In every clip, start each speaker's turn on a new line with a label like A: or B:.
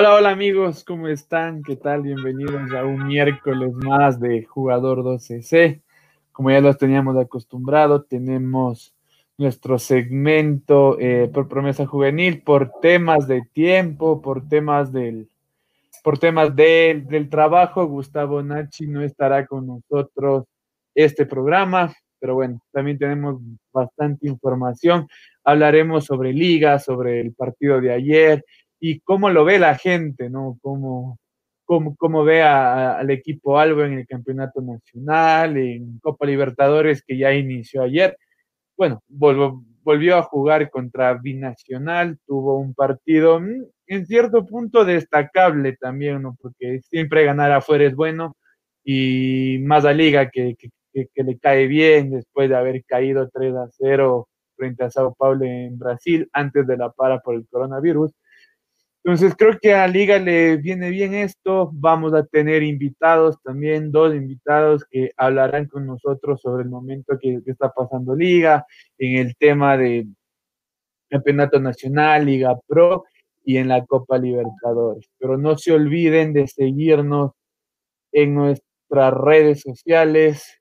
A: Hola, hola amigos, ¿cómo están? ¿Qué tal? Bienvenidos a un miércoles más de Jugador 12C. Como ya los teníamos acostumbrado, tenemos nuestro segmento eh, por promesa juvenil, por temas de tiempo, por temas del, por temas del, del trabajo. Gustavo Nachi no estará con nosotros este programa, pero bueno, también tenemos bastante información. Hablaremos sobre liga, sobre el partido de ayer y cómo lo ve la gente, ¿no? Cómo, cómo, cómo ve al equipo Albo en el campeonato nacional, en Copa Libertadores que ya inició ayer. Bueno, volvió, volvió a jugar contra Binacional, tuvo un partido mm, en cierto punto destacable también, ¿no? Porque siempre ganar afuera es bueno y más a Liga que, que, que, le cae bien después de haber caído 3 a 0 frente a Sao Paulo en Brasil antes de la para por el coronavirus. Entonces creo que a Liga le viene bien esto. Vamos a tener invitados también, dos invitados que hablarán con nosotros sobre el momento que, está pasando Liga, en el tema de Campeonato Nacional, Liga Pro y en la Copa Libertadores. Pero no se olviden de seguirnos en nuestras redes sociales,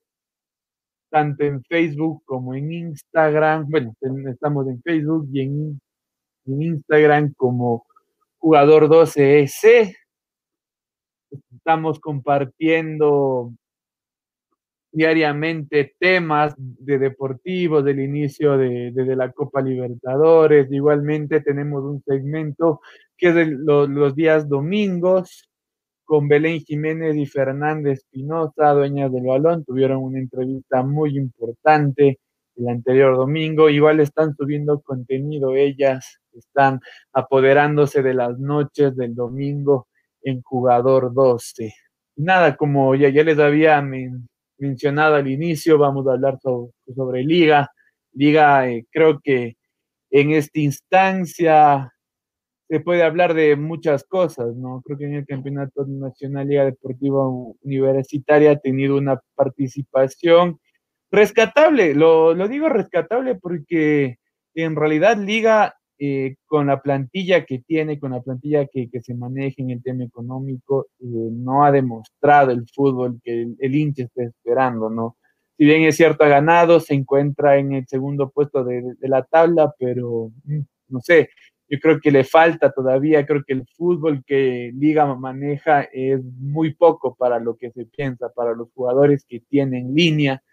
A: tanto en Facebook como en Instagram. Bueno, estamos en Facebook y en Instagram como jugador 12C. Estamos compartiendo diariamente temas de deportivos del inicio de, de, la Copa Libertadores. Igualmente tenemos un segmento que es de los, los días domingos con Belén Jiménez y Fernanda Espinosa, dueñas del balón. Tuvieron una entrevista muy importante el anterior domingo. Igual están subiendo contenido ellas están apoderándose de las noches del domingo en jugador 12. Nada, como ya, ya les había men mencionado al inicio, vamos a hablar sobre, sobre Liga. Liga, eh, creo que en esta instancia se puede hablar de muchas cosas, ¿no? Creo que en el Campeonato Nacional Liga Deportiva Universitaria ha tenido una participación rescatable, lo, lo digo rescatable porque en realidad Liga eh, con la plantilla que tiene, con la plantilla que, que se maneja en el tema económico, eh, no ha demostrado el fútbol que el, el, hincha está esperando, ¿no? Si bien es cierto, ha ganado, se encuentra en el segundo puesto de, de la tabla, pero mm, no sé, yo creo que le falta todavía, creo que el fútbol que Liga maneja es muy poco para lo que se piensa, para los jugadores que tienen línea,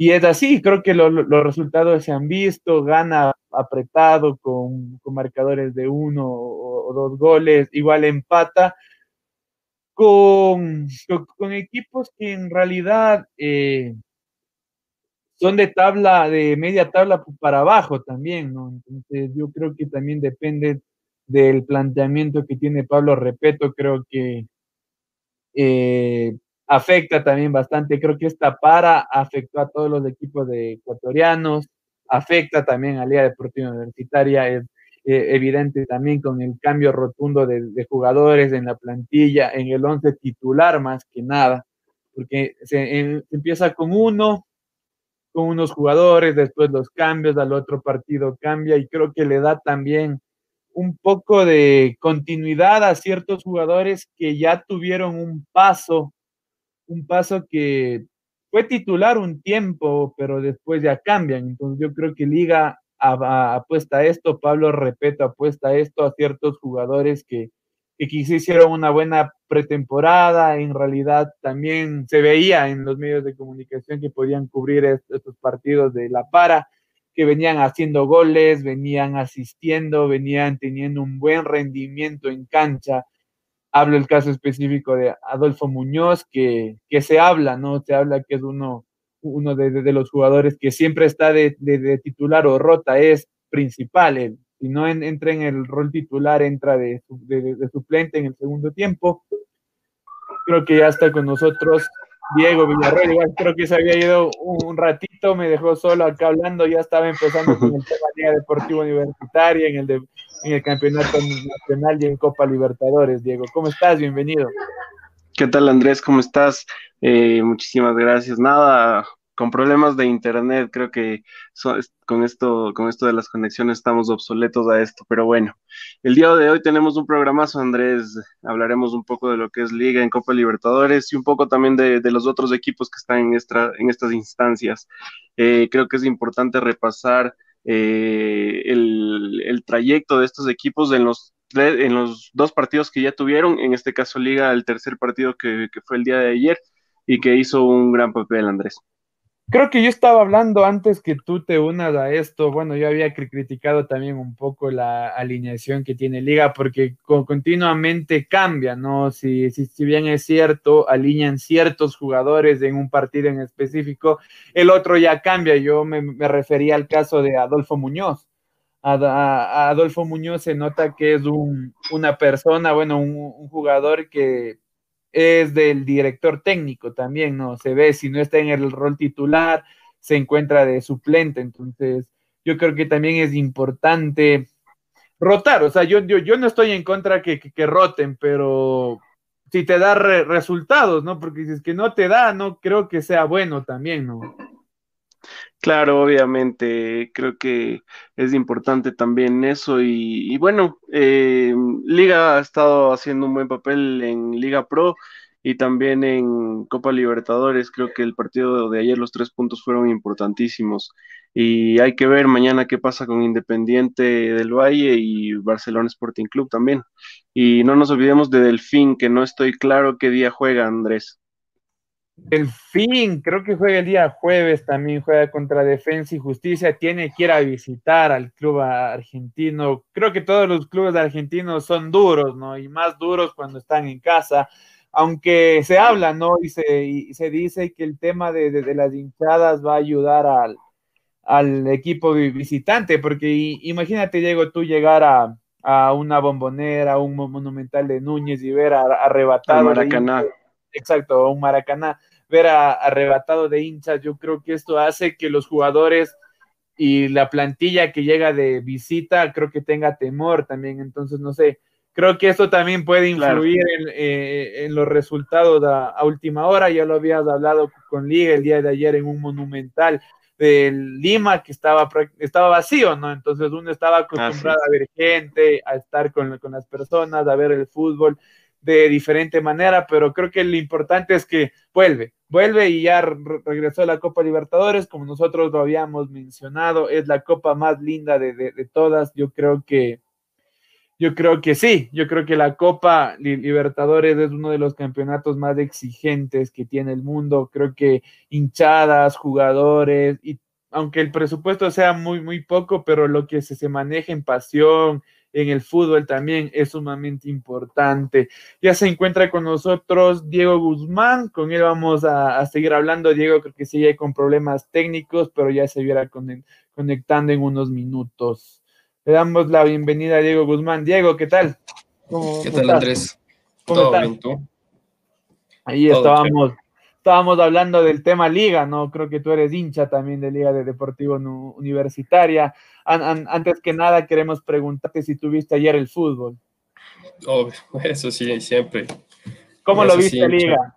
A: y es así, creo que lo, los resultados se han visto, gana apretado con, con marcadores de uno o, dos goles, igual empata con, con, con equipos que en realidad eh, son de tabla, de media tabla para abajo también, ¿no? Entonces yo creo que también depende del planteamiento que tiene Pablo Repeto, creo que eh, afecta también bastante. Creo que esta para afectó a todos los equipos de ecuatorianos, afecta también a Liga Deportiva Universitaria, es eh, evidente también con el cambio rotundo de, de, jugadores en la plantilla, en el once titular más que nada, porque se, en, empieza con uno, con unos jugadores, después los cambios, al otro partido cambia y creo que le da también un poco de continuidad a ciertos jugadores que ya tuvieron un paso un paso que fue titular un tiempo, pero después ya cambian. Entonces yo creo que Liga apuesta a esto, Pablo Repeto apuesta a esto a ciertos jugadores que, que quizá hicieron una buena pretemporada, en realidad también se veía en los medios de comunicación que podían cubrir estos partidos de la para, que venían haciendo goles, venían asistiendo, venían teniendo un buen rendimiento en cancha, hablo el caso específico de Adolfo Muñoz, que, que se habla, ¿no? Se habla que es uno, uno de, de, los jugadores que siempre está de, de, titular o rota, es principal. Si no en, entra en el rol titular, entra de, suplente en el segundo tiempo. Creo que ya está con nosotros Diego Villarreal, igual creo que se había ido un ratito, me dejó solo acá hablando, ya estaba empezando con el tema de Liga Deportiva Universitaria, en el, de, en el Campeonato Nacional y en Copa Libertadores. Diego, ¿cómo estás? Bienvenido.
B: ¿Qué tal Andrés? ¿Cómo estás? Eh, muchísimas gracias. Nada, con problemas de internet, creo que con, esto, con esto de las conexiones estamos obsoletos a esto, pero bueno, el día de hoy tenemos un programazo, Andrés, hablaremos un poco de lo que es Liga en Copa Libertadores y un poco también de, los otros equipos que están en, en estas instancias. Eh, creo que es importante repasar eh, el, el trayecto de estos equipos en los en los dos partidos que ya tuvieron, en este caso Liga, el tercer partido que, que, fue el día de ayer y que hizo un gran papel, Andrés.
A: Creo que yo estaba hablando antes que tú te unas a esto. Bueno, yo había criticado también un poco la alineación que tiene Liga porque continuamente cambia, ¿no? Si, si, bien es cierto, alinean ciertos jugadores en un partido en específico, el otro ya cambia. Yo me, refería al caso de Adolfo Muñoz. Adolfo Muñoz se nota que es un, una persona, bueno, un jugador que es del director técnico también, ¿no? Se ve, si no está en el rol titular, se encuentra de suplente, entonces yo creo que también es importante rotar, o sea, yo, yo, yo no estoy en contra que, que, roten, pero si te da resultados, ¿no? Porque si es que no te da, no creo que sea bueno también, ¿no?
B: Claro, obviamente, creo que es importante también eso y, bueno, eh, Liga ha estado haciendo un buen papel en Liga Pro y también en Copa Libertadores. Creo que el partido de ayer, los tres puntos fueron importantísimos y hay que ver mañana qué pasa con Independiente del Valle y Barcelona Sporting Club también. Y no nos olvidemos de Delfín, que no estoy claro qué día juega Andrés.
A: El fin, creo que juega el día jueves, también juega contra Defensa y Justicia, tiene que ir a visitar al club argentino. Creo que todos los clubes argentinos son duros, ¿no? Y más duros cuando están en casa, aunque se habla, ¿no? Y se, se dice que el tema de, de, las hinchadas va a ayudar al, al equipo visitante, porque imagínate, Diego, tú llegar a, a, una bombonera, un monumental de Núñez y ver arrebatado.
B: Maracaná.
A: exacto, un Maracaná ver a, arrebatado de hinchas. Yo creo que esto hace que los jugadores y la plantilla que llega de visita, creo que tenga temor también. Entonces, no sé, creo que esto también puede influir eh, en, los resultados a, última hora. Ya lo habías hablado con Liga el día de ayer en un monumental de Lima que estaba, estaba vacío, ¿no? Entonces uno estaba acostumbrado a ver gente, a estar con, con las personas, a ver el fútbol de diferente manera, pero creo que lo importante es que vuelve, vuelve y ya regresó a la Copa Libertadores, como nosotros lo habíamos mencionado, es la copa más linda de, todas, yo creo que yo creo que sí, yo creo que la Copa Libertadores es uno de los campeonatos más exigentes que tiene el mundo, creo que hinchadas, jugadores, y aunque el presupuesto sea muy, muy poco, pero lo que se, se maneja en pasión, en el fútbol también es sumamente importante. Ya se encuentra con nosotros Diego Guzmán, con él vamos a, seguir hablando. Diego creo que sigue con problemas técnicos, pero ya se viera conectando en unos minutos. Le damos la bienvenida a Diego Guzmán. Diego, ¿qué tal?
C: ¿Qué tal, Andrés? ¿Todo bien tú?
A: Ahí estábamos estábamos hablando del tema liga, ¿no? Creo que tú eres hincha también de Liga de Deportivo Universitaria. antes que nada, queremos preguntarte si tuviste ayer el fútbol.
C: Obvio, eso sí, siempre.
A: ¿Cómo lo viste, Liga?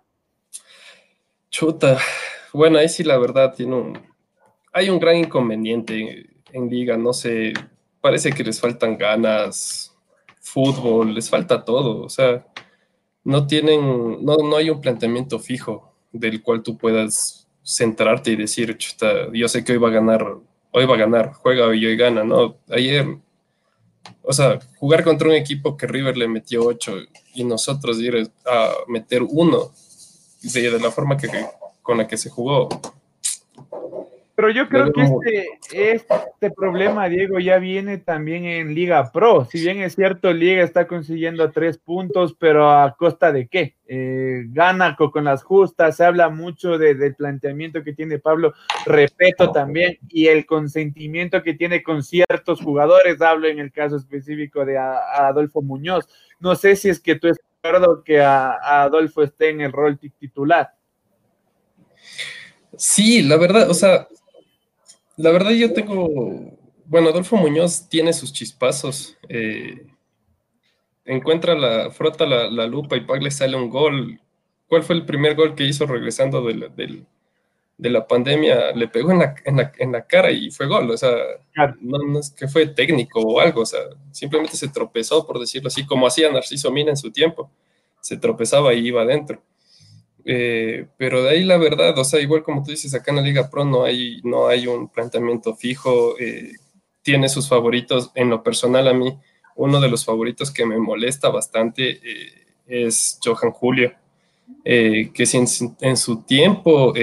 C: Chuta. Bueno, ahí sí la verdad tiene un... Hay un gran inconveniente en Liga, no sé, parece que les faltan ganas, fútbol, les falta todo, o sea, no tienen, no, no hay un planteamiento fijo del cual tú puedas centrarte y decir, chuta, yo sé que hoy va a ganar, hoy va a ganar, juega y hoy gana, ¿no? Ayer, o sea, jugar contra un equipo que River le metió 8 y nosotros ir a meter uno de, de la forma que, con la que se jugó,
A: pero yo creo que este, este problema, Diego, ya viene también en Liga Pro. Si bien es cierto, Liga está consiguiendo tres puntos, pero a costa de qué? Eh, gana con, las justas, se habla mucho del planteamiento que tiene Pablo, respeto también, y el consentimiento que tiene con ciertos jugadores, hablo en el caso específico de Adolfo Muñoz. No sé si es que tú estás de acuerdo que a Adolfo esté en el rol titular.
C: Sí, la verdad, o sea, la verdad yo tengo, bueno, Adolfo Muñoz tiene sus chispazos. Eh, encuentra la, frota la, lupa y Pag le sale un gol. ¿Cuál fue el primer gol que hizo regresando del, de la pandemia le pegó en la, en la, cara y fue gol. O sea, no, es que fue técnico o algo, o sea, simplemente se tropezó, por decirlo así, como hacía Narciso Mina en su tiempo. Se tropezaba y iba adentro. Eh, pero de ahí la verdad, o sea, igual como tú dices, acá en la Liga Pro no hay, no hay un planteamiento fijo, eh, tiene sus favoritos, en lo personal a mí, uno de los favoritos que me molesta bastante eh, es Johan Julio, que si en, su tiempo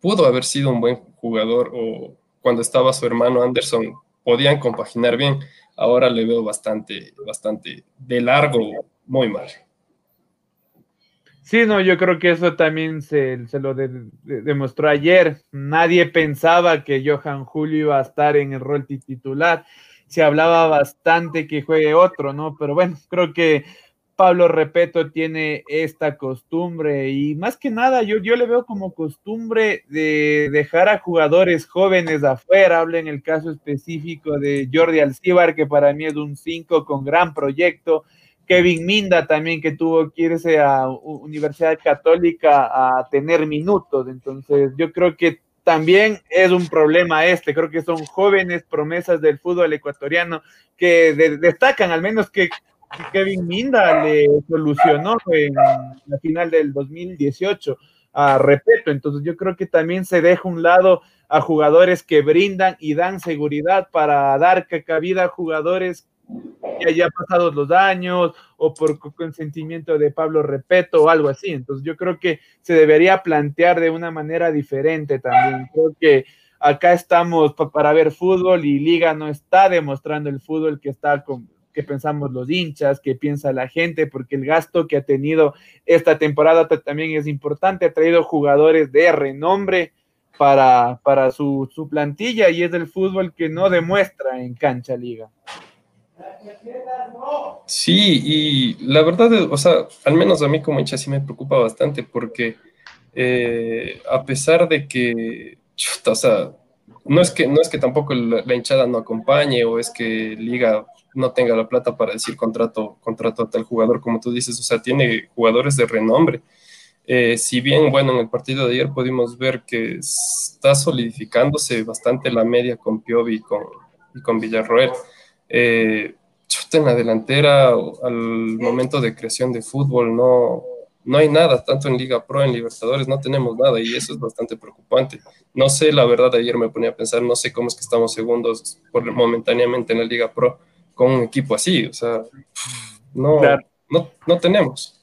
C: pudo haber sido un buen jugador o cuando estaba su hermano Anderson podían compaginar bien, ahora le veo bastante, bastante de largo, muy mal.
A: Sí, no, yo creo que eso también se, se lo demostró ayer. Nadie pensaba que Johan Julio iba a estar en el rol titular. Se hablaba bastante que juegue otro, ¿no? Pero bueno, creo que Pablo Repeto tiene esta costumbre y más que nada yo, yo le veo como costumbre de dejar a jugadores jóvenes afuera. Hablo en el caso específico de Jordi Alcíbar, que para mí es un 5 con gran proyecto Kevin Minda también que tuvo que irse a Universidad Católica a tener minutos. Entonces yo creo que también es un problema este. Creo que son jóvenes promesas del fútbol ecuatoriano que destacan, al menos que, Kevin Minda le solucionó en la final del 2018 a Repeto. Entonces yo creo que también se deja un lado a jugadores que brindan y dan seguridad para dar cabida a jugadores que haya pasado los años o por consentimiento de Pablo Repeto o algo así. Entonces yo creo que se debería plantear de una manera diferente también. Creo que acá estamos para ver fútbol y Liga no está demostrando el fútbol que está con, que pensamos los hinchas, que piensa la gente, porque el gasto que ha tenido esta temporada también es importante, ha traído jugadores de renombre para, para su, su plantilla y es el fútbol que no demuestra en cancha liga.
C: Sí, y la verdad, o sea, al menos a mí como hincha sí me preocupa bastante porque eh, a pesar de que, o sea, no es que, no es que tampoco la, hinchada no acompañe o es que Liga no tenga la plata para decir contrato, contrato a tal jugador, como tú dices, o sea, tiene jugadores de renombre. Eh, si bien, bueno, en el partido de ayer pudimos ver que está solidificándose bastante la media con Piovi con, y con Villarroel. Eh, en la delantera al momento de creación de fútbol no, no hay nada, tanto en Liga Pro, en Libertadores, no tenemos nada y eso es bastante preocupante. No sé, la verdad, ayer me ponía a pensar, no sé cómo es que estamos segundos por, momentáneamente en la Liga Pro con un equipo así, o sea, no, no, no tenemos.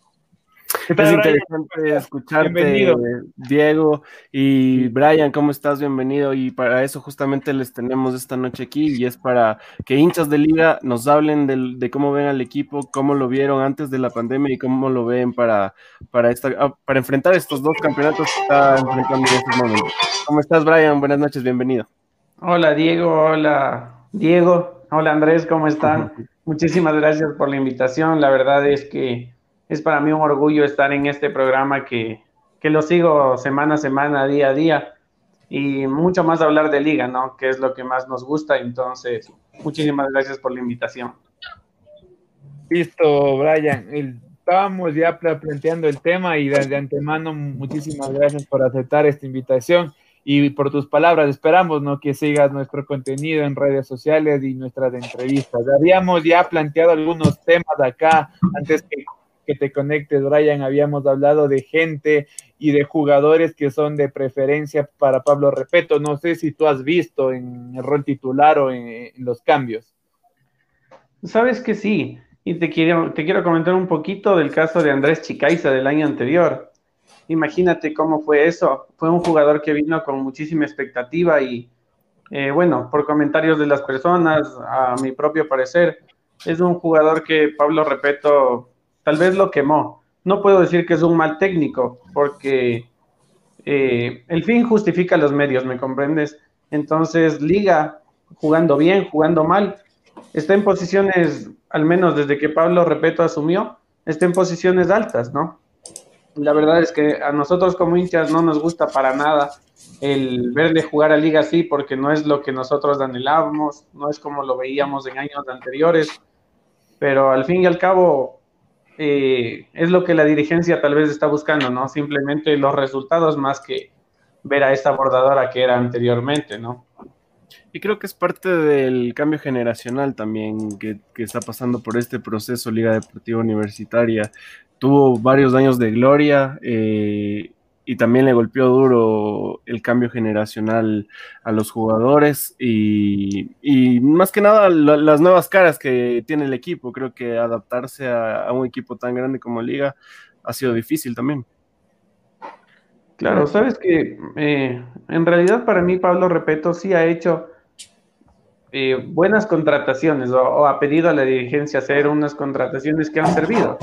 B: Es interesante escucharte, Diego y Brian, ¿cómo estás? Bienvenido. Y para eso justamente les tenemos esta noche aquí y es para que hinchas de liga nos hablen de, cómo ven al equipo, cómo lo vieron antes de la pandemia y cómo lo ven para, para, esta, ah, para enfrentar estos dos campeonatos que está enfrentando en estos momentos. ¿Cómo estás, Brian? Buenas noches, bienvenido.
D: Hola, Diego. Hola, Diego. Hola, Andrés, ¿cómo están? Muchísimas gracias por la invitación. La verdad es que es para mí un orgullo estar en este programa que, lo sigo semana a semana, día a día, y mucho más hablar de liga, ¿no? Que es lo que más nos gusta. Entonces, muchísimas gracias por la invitación.
A: Listo, Brian. estábamos ya planteando el tema y desde antemano muchísimas gracias por aceptar esta invitación y por tus palabras. Esperamos ¿no? que sigas nuestro contenido en redes sociales y nuestras entrevistas. Habíamos ya planteado algunos temas acá antes que que te conectes, Brian, habíamos hablado de gente y de jugadores que son de preferencia para Pablo Repeto. No sé si tú has visto en el rol titular o en, los cambios.
D: Sabes que sí, y te quiero, te quiero comentar un poquito del caso de Andrés Chicaiza del año anterior. Imagínate cómo fue eso. Fue un jugador que vino con muchísima expectativa y, eh, bueno, por comentarios de las personas, a mi propio parecer, es un jugador que Pablo Repeto tal vez lo quemó. No puedo decir que es un mal técnico, porque eh, el fin justifica los medios, ¿me comprendes? Entonces, Liga, jugando bien, jugando mal, está en posiciones, al menos desde que Pablo Repeto asumió, está en posiciones altas, ¿no? La verdad es que a nosotros como hinchas no nos gusta para nada el verle jugar a Liga así, porque no es lo que nosotros anhelábamos, no es como lo veíamos en años anteriores, pero al fin y al cabo eh, es lo que la dirigencia tal vez está buscando, ¿no? Simplemente los resultados más que ver a esta bordadora que era anteriormente, ¿no?
B: Y creo que es parte del cambio generacional también que, que, está pasando por este proceso Liga Deportiva Universitaria. Tuvo varios años de gloria eh, y también le golpeó duro el cambio generacional a los jugadores y, más que nada la, las nuevas caras que tiene el equipo. Creo que adaptarse a, a un equipo tan grande como Liga ha sido difícil también.
D: Claro, sabes que eh, en realidad para mí Pablo Repeto sí ha hecho eh, buenas contrataciones o, o, ha pedido a la dirigencia hacer unas contrataciones que han servido.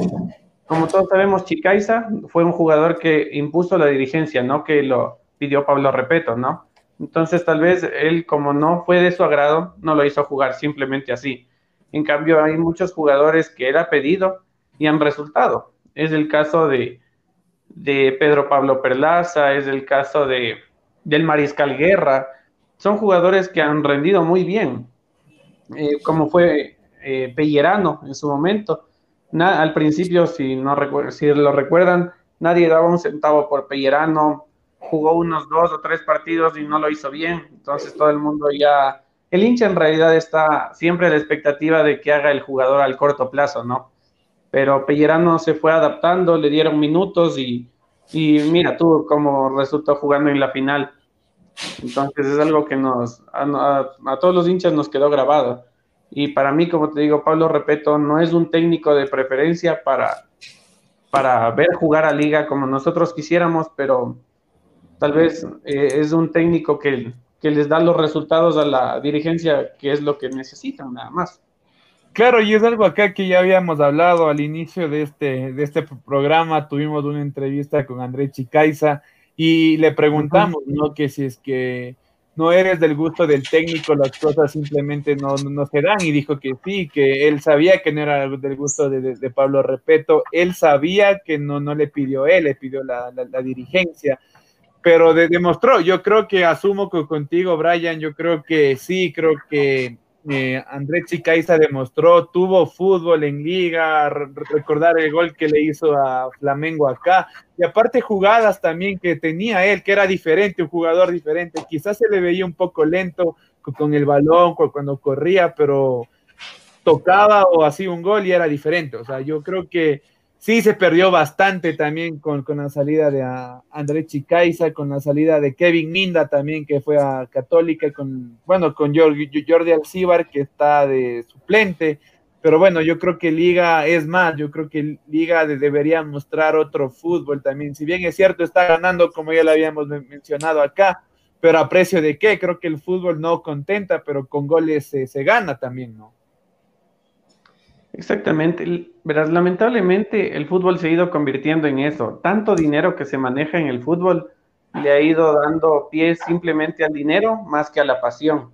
D: Como todos sabemos, Chicaiza fue un jugador que impuso la dirigencia, no que lo pidió Pablo Repeto, ¿no? Entonces tal vez él como no fue de su agrado, no lo hizo jugar simplemente así. En cambio hay muchos jugadores que ha pedido y han resultado. Es el caso de de Pedro Pablo Perlaza, es el caso de, del Mariscal Guerra. Son jugadores que han rendido muy bien, eh, como fue eh, Pellerano en su momento. Al principio, si, no si lo recuerdan, nadie daba un centavo por Pellerano, jugó unos dos o tres partidos y no lo hizo bien. Entonces todo el mundo ya... El hincha en realidad está siempre a la expectativa de que haga el jugador al corto plazo, ¿no? pero Pellerano se fue adaptando, le dieron minutos y, y mira tú cómo resultó jugando en la final. Entonces es algo que nos, a, todos los hinchas nos quedó grabado. Y para mí, como te digo, Pablo Repeto no es un técnico de preferencia para, para ver jugar a liga como nosotros quisiéramos, pero tal vez eh, es un técnico que, que les da los resultados a la dirigencia, que es lo que necesitan, nada más.
A: Claro, y es algo acá que ya habíamos hablado al inicio de este, de este programa. Tuvimos una entrevista con André Chicaiza y le preguntamos, uh -huh. ¿no? Que si es que no eres del gusto del técnico, las cosas simplemente no, no, se dan. Y dijo que sí, que él sabía que no era del gusto de, Pablo Repeto. Él sabía que no, no le pidió él, le pidió la, la, la dirigencia. Pero de, demostró, yo creo que asumo que contigo, Brian, yo creo que sí, creo que eh, Andrés Chicaiza demostró, tuvo fútbol en liga, re recordar el gol que le hizo a Flamengo acá, y aparte jugadas también que tenía él, que era diferente, un jugador diferente, quizás se le veía un poco lento con el balón cuando corría, pero tocaba o hacía un gol y era diferente, o sea, yo creo que sí se perdió bastante también con, con la salida de Andrés Chicaiza, con la salida de Kevin Minda también, que fue a Católica, con, bueno, con Jordi, Jordi Alcibar, que está de suplente. Pero bueno, yo creo que Liga es más, yo creo que Liga de, debería mostrar otro fútbol también. Si bien es cierto, está ganando, como ya lo habíamos mencionado acá, pero a precio de qué? Creo que el fútbol no contenta, pero con goles se, se gana también, ¿no?
D: Exactamente. Verás, lamentablemente el fútbol se ha ido convirtiendo en eso. Tanto dinero que se maneja en el fútbol le ha ido dando pie simplemente al dinero más que a la pasión.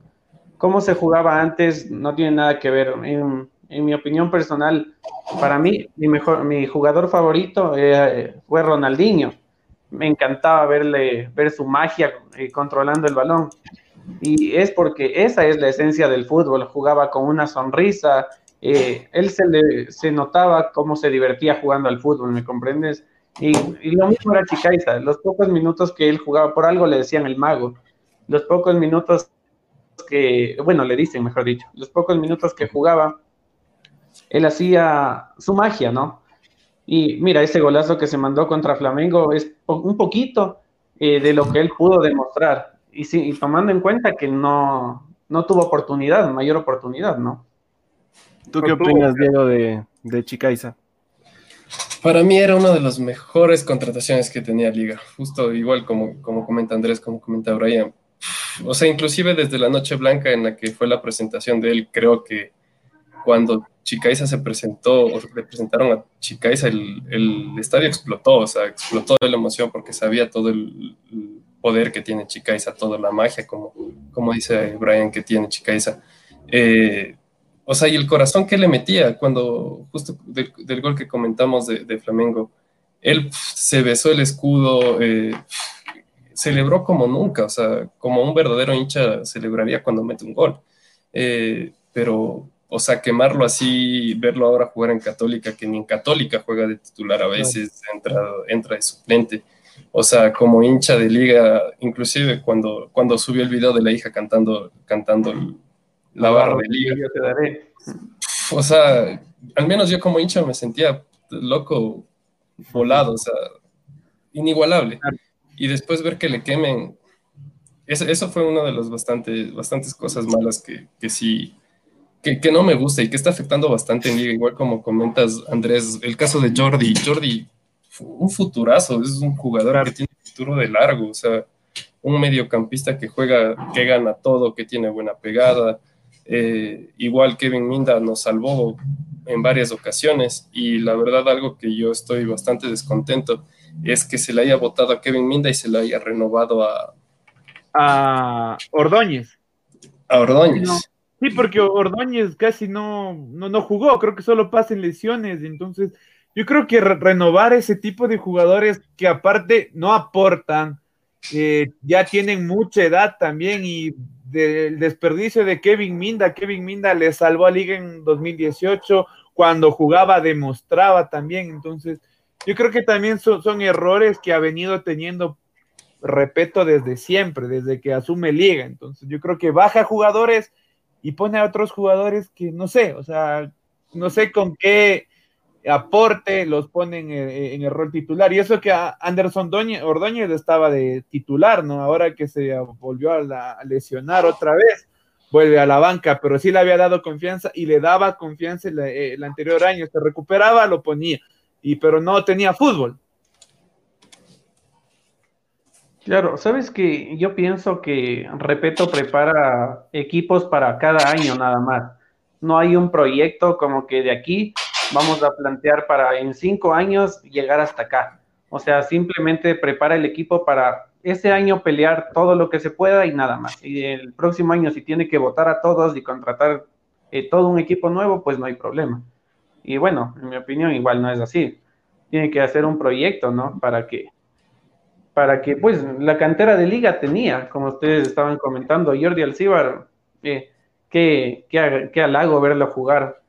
D: Cómo se jugaba antes no tiene nada que ver. En, mi opinión personal, para mí, mi, mejor, mi jugador favorito eh, fue Ronaldinho. Me encantaba verle, ver su magia eh, controlando el balón. Y es porque esa es la esencia del fútbol. Jugaba con una sonrisa, eh, él se, le, se notaba cómo se divertía jugando al fútbol, ¿me comprendes? Y, lo mismo era Chicaiza, los pocos minutos que él jugaba, por algo le decían el mago, los pocos minutos que, bueno, le dicen, mejor dicho, los pocos minutos que jugaba, él hacía su magia, ¿no? Y mira, ese golazo que se mandó contra Flamengo es un poquito eh, de lo que él pudo demostrar, y, sí, tomando en cuenta que no, no tuvo oportunidad, mayor oportunidad, ¿no?
B: ¿Tú qué opinas, Diego, de, de Chicaiza?
C: Para mí era una de las mejores contrataciones que tenía Liga, justo igual como, como comenta Andrés, como comenta Brian. O sea, inclusive desde la Noche Blanca en la que fue la presentación de él, creo que cuando Chicaiza se presentó, o le presentaron a Chicaiza, el, el estadio explotó, o sea, explotó de la emoción porque sabía todo el, poder que tiene Chicaiza, toda la magia, como, como dice Brian que tiene Chicaiza. Eh, o sea, y el corazón que le metía cuando, justo del, del gol que comentamos de, de, Flamengo, él se besó el escudo, eh, celebró como nunca, o sea, como un verdadero hincha celebraría cuando mete un gol. Eh, pero, o sea, quemarlo así, verlo ahora jugar en Católica, que ni en Católica juega de titular a veces, entra, entra de suplente. O sea, como hincha de liga, inclusive cuando, cuando subió el video de la hija cantando, cantando la barra de liga. Yo te daré. O sea, al menos yo como hincha me sentía loco, volado, o sea, inigualable. Y después ver que le quemen, eso, eso fue una de las bastantes, bastantes cosas malas que, que sí, que, que, no me gusta y que está afectando bastante en liga, igual como comentas, Andrés, el caso de Jordi. Jordi, un futurazo, es un jugador que tiene futuro de largo, o sea, un mediocampista que juega, que gana todo, que tiene buena pegada. Eh, igual Kevin Minda nos salvó en varias ocasiones y la verdad algo que yo estoy bastante descontento es que se le haya votado a Kevin Minda y se le haya renovado a...
A: A Ordóñez.
C: A Ordóñez.
A: sí, porque Ordóñez casi no, no, no jugó, creo que solo pasen lesiones, entonces yo creo que renovar ese tipo de jugadores que aparte no aportan, eh, ya tienen mucha edad también y del desperdicio de Kevin Minda, Kevin Minda le salvó a Liga en 2018, cuando jugaba demostraba también, entonces yo creo que también son, son errores que ha venido teniendo repeto desde siempre, desde que asume Liga, entonces yo creo que baja jugadores y pone a otros jugadores que no sé, o sea, no sé con qué aporte, los ponen en, el rol titular. Y eso que Anderson Ordóñez estaba de titular, ¿no? Ahora que se volvió a, lesionar otra vez, vuelve a la banca, pero sí le había dado confianza y le daba confianza el, anterior año. Se recuperaba, lo ponía, y, pero no tenía fútbol.
D: Claro, sabes que yo pienso que Repeto prepara equipos para cada año nada más. No hay un proyecto como que de aquí vamos a plantear para en cinco años llegar hasta acá. O sea, simplemente prepara el equipo para ese año pelear todo lo que se pueda y nada más. Y el próximo año, si tiene que votar a todos y contratar eh, todo un equipo nuevo, pues no hay problema. Y bueno, en mi opinión, igual no es así. Tiene que hacer un proyecto, ¿no? Para que, para que, pues, la cantera de liga tenía, como ustedes estaban comentando, Jordi Alcibar, eh, qué, qué, qué halago verlo jugar.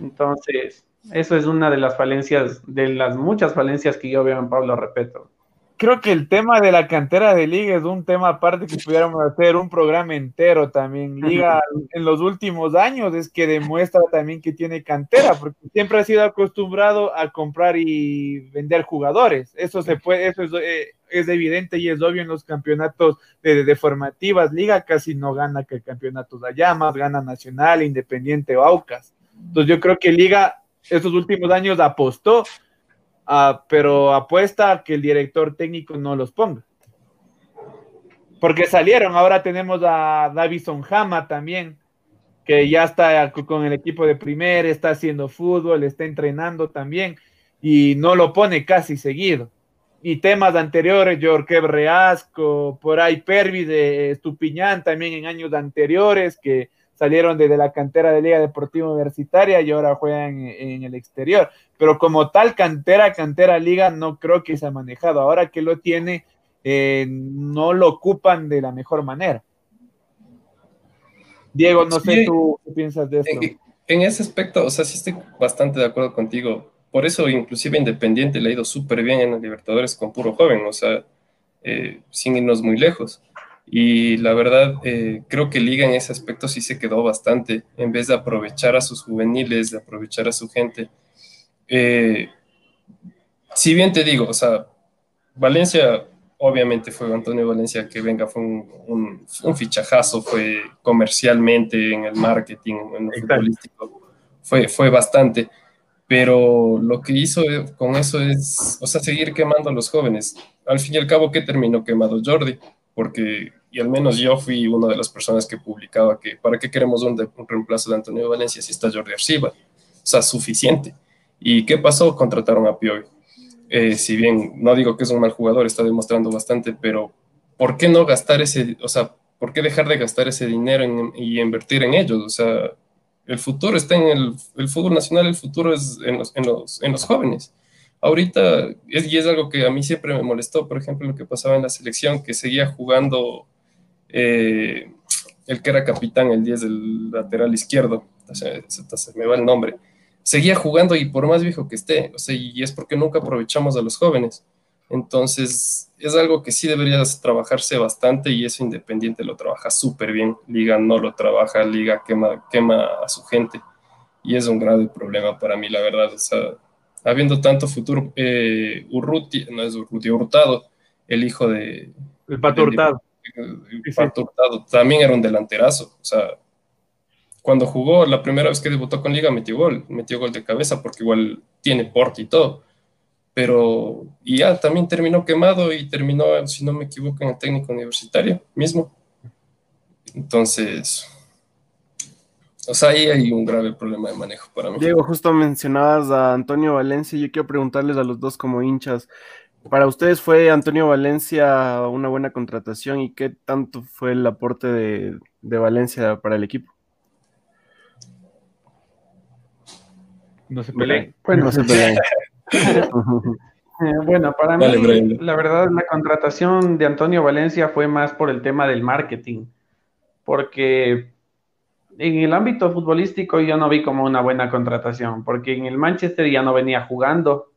D: Entonces, eso es una de las falencias, de las muchas falencias que yo veo en Pablo Repeto.
A: Creo que el tema de la cantera de Liga es un tema aparte que pudiéramos hacer un programa entero también. Liga en los últimos años es que demuestra también que tiene cantera, porque siempre ha sido acostumbrado a comprar y vender jugadores. Eso se puede, eso es, eh, evidente y es obvio en los campeonatos de, de, formativas. Liga casi no gana que el campeonato de allá, más gana Nacional, Independiente o Aucas. Entonces yo creo que Liga estos últimos años apostó, pero apuesta a que el director técnico no los ponga. Porque salieron, ahora tenemos a Davison Hama también, que ya está con el equipo de primer, está haciendo fútbol, está entrenando también, y no lo pone casi seguido. Y temas anteriores, Jorge Reasco, por ahí Pervi de Estupiñán también en años anteriores, que salieron desde la cantera de Liga Deportiva Universitaria y ahora juegan en, el exterior. Pero como tal, cantera, cantera, liga, no creo que se ha manejado. Ahora que lo tiene, eh, no lo ocupan de la mejor manera. Diego, no sé tú qué piensas de esto.
C: En, ese aspecto, o sea, sí estoy bastante de acuerdo contigo. Por eso, inclusive Independiente le ha ido súper bien en los Libertadores con puro joven, o sea, eh, sin irnos muy lejos. Y la verdad, eh, creo que Liga en ese aspecto sí se quedó bastante, en vez de aprovechar a sus juveniles, de aprovechar a su gente. Eh, si bien te digo, o sea, Valencia, obviamente fue Antonio Valencia que venga, fue un, un, fichajazo, fue comercialmente, en el marketing, en el futbolístico, fue, fue bastante. Pero lo que hizo con eso es, o sea, seguir quemando a los jóvenes. Al fin y al cabo, ¿qué terminó quemado Jordi? Porque, y al menos yo fui una de las personas que publicaba que, ¿para qué queremos un, reemplazo de Antonio Valencia si está Jordi Arciba? O sea, suficiente. ¿Y qué pasó? Contrataron a Piovi. Eh, si bien no digo que es un mal jugador, está demostrando bastante, pero ¿por qué no gastar ese, o sea, por qué dejar de gastar ese dinero y invertir en ellos? O sea, el futuro está en el, fútbol nacional, el futuro es en los jóvenes ahorita, es, y es algo que a mí siempre me molestó, por ejemplo, lo que pasaba en la selección, que seguía jugando eh, el que era capitán, el 10 del lateral izquierdo, me va el nombre, seguía jugando y por más viejo que esté, o sea, y es porque nunca aprovechamos a los jóvenes. Entonces, es algo que sí debería trabajarse bastante y eso Independiente lo trabaja súper bien. Liga no lo trabaja, Liga quema, quema a su gente y es un grave problema para mí, la verdad. O sea, habiendo tanto futuro, eh, Urruti, no es Urruti, Hurtado, el hijo de...
A: El Pato Hurtado.
C: El Pato Hurtado también era un delanterazo. O sea, cuando jugó la primera vez que debutó con Liga metió gol, metió gol de cabeza porque igual tiene porte y todo pero y ya también terminó quemado y terminó, si no me equivoco, en el técnico universitario mismo. Entonces, o sea, ahí hay un grave problema de manejo para mí.
B: Diego, justo mencionabas a Antonio Valencia, yo quiero preguntarles a los dos como hinchas, ¿para ustedes fue Antonio Valencia una buena contratación y qué tanto fue el aporte de, Valencia para el equipo?
A: No se peleen.
D: Bueno,
A: no
D: se peleen. Eh, bueno, para mí, la verdad, la contratación de Antonio Valencia fue más por el tema del marketing, porque en el ámbito futbolístico yo no vi como una buena contratación, porque en el Manchester ya no venía jugando.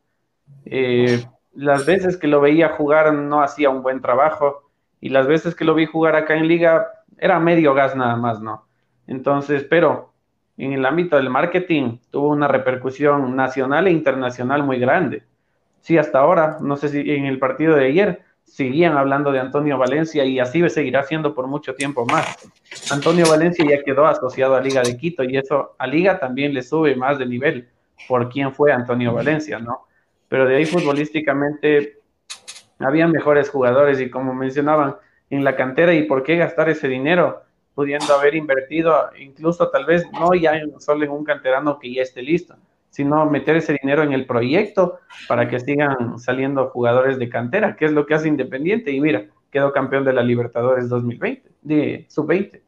D: Eh, las veces que lo veía jugar no hacía un buen trabajo y las veces que lo vi jugar acá en liga era medio gas nada más, ¿no? Entonces, pero en el ámbito del marketing tuvo una repercusión nacional e internacional muy grande. Sí, hasta ahora, no sé si en el partido de ayer seguían hablando de Antonio Valencia y así seguirá siendo por mucho tiempo más. Antonio Valencia ya quedó asociado a Liga de Quito y eso a Liga también le sube más de nivel por quién fue Antonio Valencia, ¿no? Pero de ahí futbolísticamente había mejores jugadores y como mencionaban en la cantera y por qué gastar ese dinero pudiendo haber invertido incluso tal vez no ya solo en un canterano que ya esté listo, sino meter ese dinero en el proyecto para que sigan saliendo jugadores de cantera, que es lo que hace Independiente. Y mira, quedó campeón de la Libertadores 2020, de sub-20.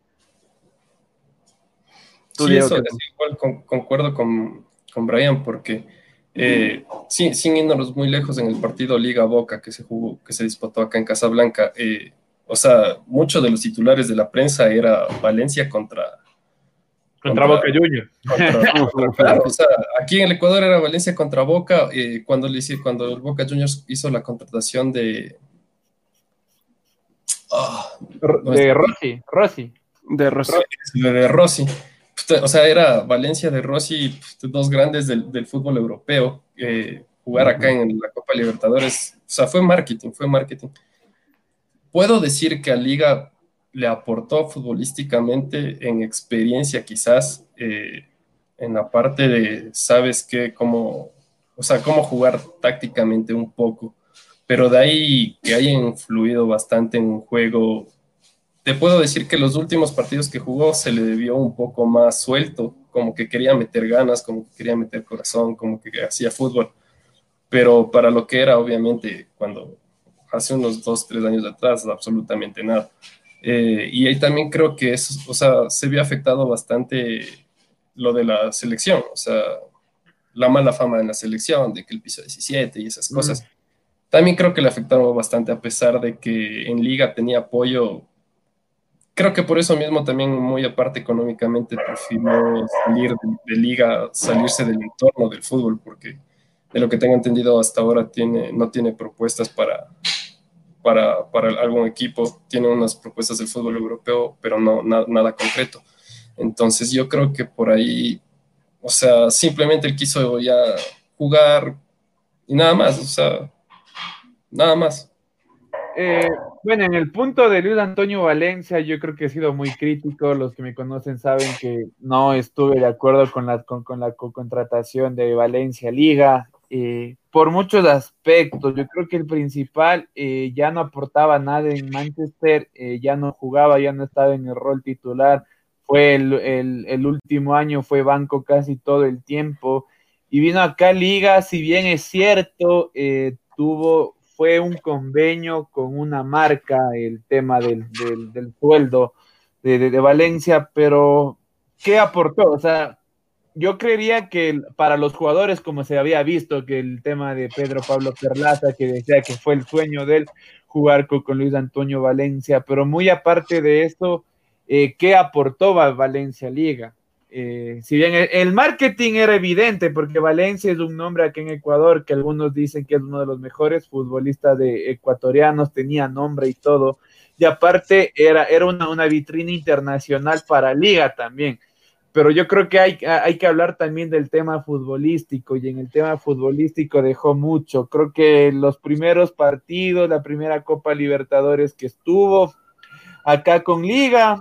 C: Sí, eso es igual, concuerdo con, con, Brian, porque eh, sin, sin, irnos muy lejos en el partido Liga Boca que se jugó, que se disputó acá en Casablanca, eh, o sea, muchos de los titulares de la prensa era Valencia contra...
A: Contra, Boca Juniors.
C: claro, o sea, aquí en el Ecuador era Valencia contra Boca, eh, cuando, le, cuando el Boca Juniors hizo la contratación de...
A: Ah, de Rossi, Rossi.
C: De Rossi. De Rossi. O sea, era Valencia de Rossi, dos grandes del, fútbol europeo. Eh, jugar acá en la Copa Libertadores, o sea, fue marketing, fue marketing puedo decir que a Liga le aportó futbolísticamente en experiencia quizás eh, en la parte de, sabes qué, cómo, o sea, cómo jugar tácticamente un poco, pero de ahí que haya influido bastante en un juego, te puedo decir que los últimos partidos que jugó se le debió un poco más suelto, como que quería meter ganas, como que quería meter corazón, como que hacía fútbol, pero para lo que era obviamente cuando hace unos dos, tres años atrás, absolutamente nada. Eh, y ahí también creo que eso, o sea, se vio afectado bastante lo de la selección, o sea, la mala fama en la selección, de que el piso 17 y esas cosas. También creo que le afectaron bastante, a pesar de que en liga tenía apoyo. Creo que por eso mismo también, muy aparte económicamente, prefirió salir de liga, salirse del entorno del fútbol, porque de lo que tengo entendido hasta ahora tiene, no tiene propuestas para, para, para algún equipo, tiene unas propuestas del fútbol europeo, pero no nada concreto. Entonces yo creo que por ahí, o sea, simplemente él quiso ya jugar y nada más, o sea, nada más.
A: Eh, bueno, en el punto de Luis Antonio Valencia, yo creo que he sido muy crítico. Los que me conocen saben que no estuve de acuerdo con la, con, con la contratación de Valencia Liga. Eh, por muchos aspectos. Yo creo que el principal eh, ya no aportaba nada en Manchester, eh, ya no jugaba, ya no estaba en el rol titular. Fue el, último año, fue banco casi todo el tiempo. Y vino acá Liga, si bien es cierto, tuvo, fue un convenio con una marca, el tema del, sueldo de, de Valencia, pero ¿qué aportó? O sea, yo creería que para los jugadores, como se había visto, que el tema de Pedro Pablo Perlaza, que decía que fue el sueño de él jugar con, Luis Antonio Valencia, pero muy aparte de eso, eh, ¿qué aportó Valencia Liga? Eh, si bien el, marketing era evidente, porque Valencia es un nombre aquí en Ecuador que algunos dicen que es uno de los mejores futbolistas de ecuatorianos, tenía nombre y todo, y aparte era, era una, una vitrina internacional para Liga también. Pero yo creo que hay, hay que hablar también del tema futbolístico, y en el tema futbolístico dejó mucho. Creo que los primeros partidos, la primera Copa Libertadores que estuvo acá con Liga,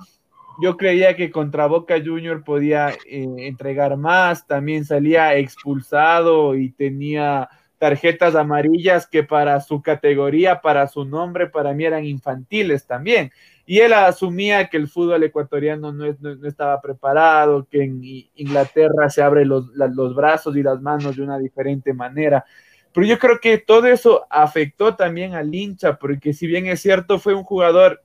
A: yo creía que contra Boca Junior podía eh, entregar más, también salía expulsado y tenía tarjetas amarillas que para su categoría, para su nombre, para mí eran infantiles también. Y él asumía que el fútbol ecuatoriano no, estaba preparado, que en Inglaterra se abren los, brazos y las manos de una diferente manera. Pero yo creo que todo eso afectó también al hincha, porque si bien es cierto, fue un jugador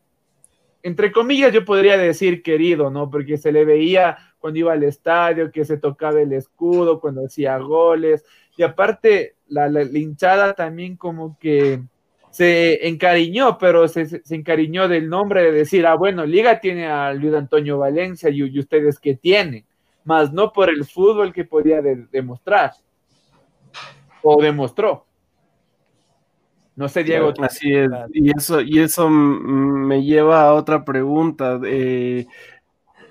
A: entre comillas, yo podría decir querido, ¿no? Porque se le veía cuando iba al estadio, que se tocaba el escudo, cuando hacía goles. Y aparte, la, la, hinchada también como que se encariñó, pero se, se, encariñó del nombre de decir, ah, bueno, Liga tiene a Luis Antonio Valencia y, y ustedes qué tienen, más no por el fútbol que podía de, demostrar o demostró. No sé, Diego.
B: Así es. Y eso, y eso me lleva a otra pregunta.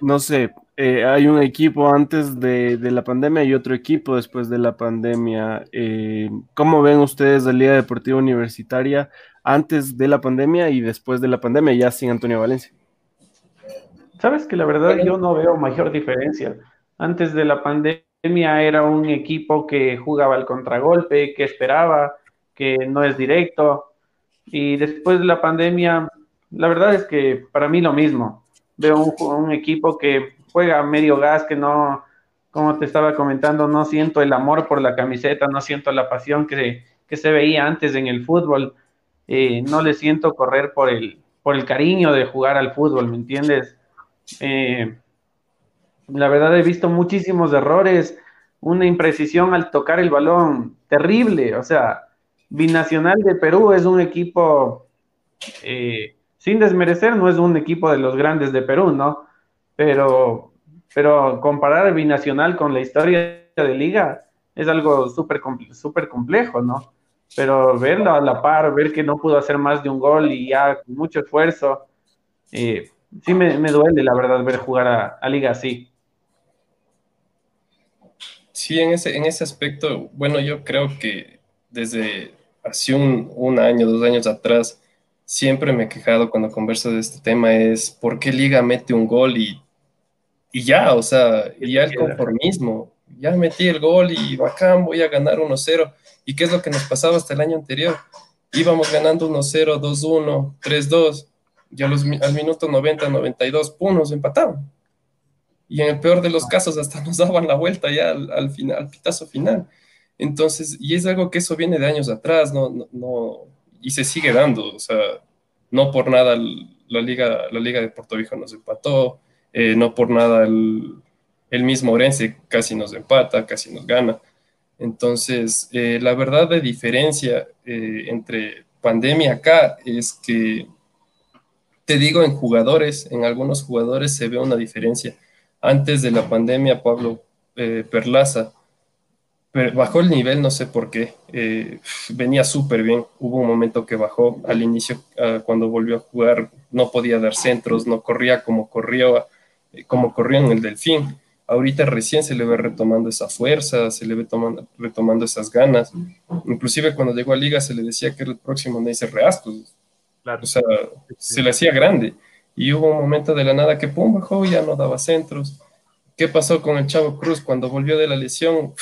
B: No sé, eh, hay un equipo antes de, la pandemia y otro equipo después de la pandemia. Eh, ¿Cómo ven ustedes la Liga Deportiva Universitaria antes de la pandemia y después de la pandemia, ya sin Antonio Valencia?
D: Sabes que la verdad yo no veo mayor diferencia. Antes de la pandemia era un equipo que jugaba al contragolpe, que esperaba, que no es directo. Y después de la pandemia, la verdad es que para mí lo mismo. Veo un, equipo que juega medio gas, que no, como te estaba comentando, no siento el amor por la camiseta, no siento la pasión que, que se veía antes en el fútbol. Eh, no le siento correr por el, por el cariño de jugar al fútbol, ¿me entiendes? Eh, la verdad he visto muchísimos errores, una imprecisión al tocar el balón terrible, o sea, Binacional de Perú es un equipo, eh, sin desmerecer, no es un equipo de los grandes de Perú, ¿no? Pero, pero comparar el Binacional con la historia de liga es algo súper super complejo, ¿no? Pero verlo a la par, ver que no pudo hacer más de un gol y ya con mucho esfuerzo, eh, sí me, duele, la verdad, ver jugar a, a liga así.
C: Sí, en ese, en ese aspecto, bueno, yo creo que desde hace un, año, dos años atrás, siempre me he quejado cuando converso de este tema es por qué Liga mete un gol y, y ya, o sea, y ya el conformismo, ya metí el gol y bacán, voy a ganar 1-0. ¿Y qué es lo que nos pasaba hasta el año anterior? Íbamos ganando 1-0, 2-1, 3-2, y al minuto 90, 92, pum, nos empataban. Y en el peor de los casos hasta nos daban la vuelta ya al, al final, al pitazo final. Entonces, y es algo que eso viene de años atrás, no, no, y se sigue dando, o sea, no por nada la Liga, la Liga de Puerto Viejo nos empató, eh, no por nada el, mismo Orense casi nos empata, casi nos gana. Entonces, eh, la verdad de diferencia eh, entre pandemia acá es que, te digo, en jugadores, en algunos jugadores se ve una diferencia. Antes de la pandemia, Pablo Perlaza, bajó el nivel, no sé por qué. Venía súper bien. Hubo un momento que bajó al inicio, ah, cuando volvió a jugar, no podía dar centros, no corría como corrió, como corrió en el Delfín. Ahorita recién se le ve retomando esa fuerza, se le ve tomando, retomando esas ganas. Inclusive cuando llegó a Liga se le decía que era el próximo Neisser Reasco. Claro. O sea, se le hacía grande. Y hubo un momento de la nada que pum, bajó ya no daba centros. ¿Qué pasó con el Chavo Cruz cuando volvió de la lesión?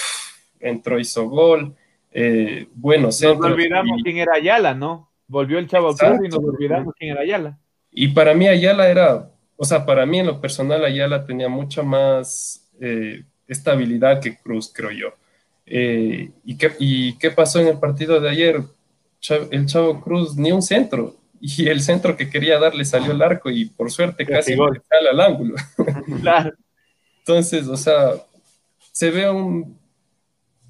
C: entró, hizo gol, eh, bueno, Nos
A: olvidamos quién era Ayala, ¿no? Volvió el Chavo Cruz y nos olvidamos quién era Ayala.
C: Y para mí Ayala era, o sea, para mí en lo personal Ayala tenía mucha más eh, estabilidad que Cruz, creo yo. Eh, ¿y, qué, ¿Y qué pasó en el partido de ayer? el Chavo Cruz ni un centro, y el centro que quería darle salió el arco y por suerte casi le sale al ángulo. Claro. Entonces, o sea, se ve un,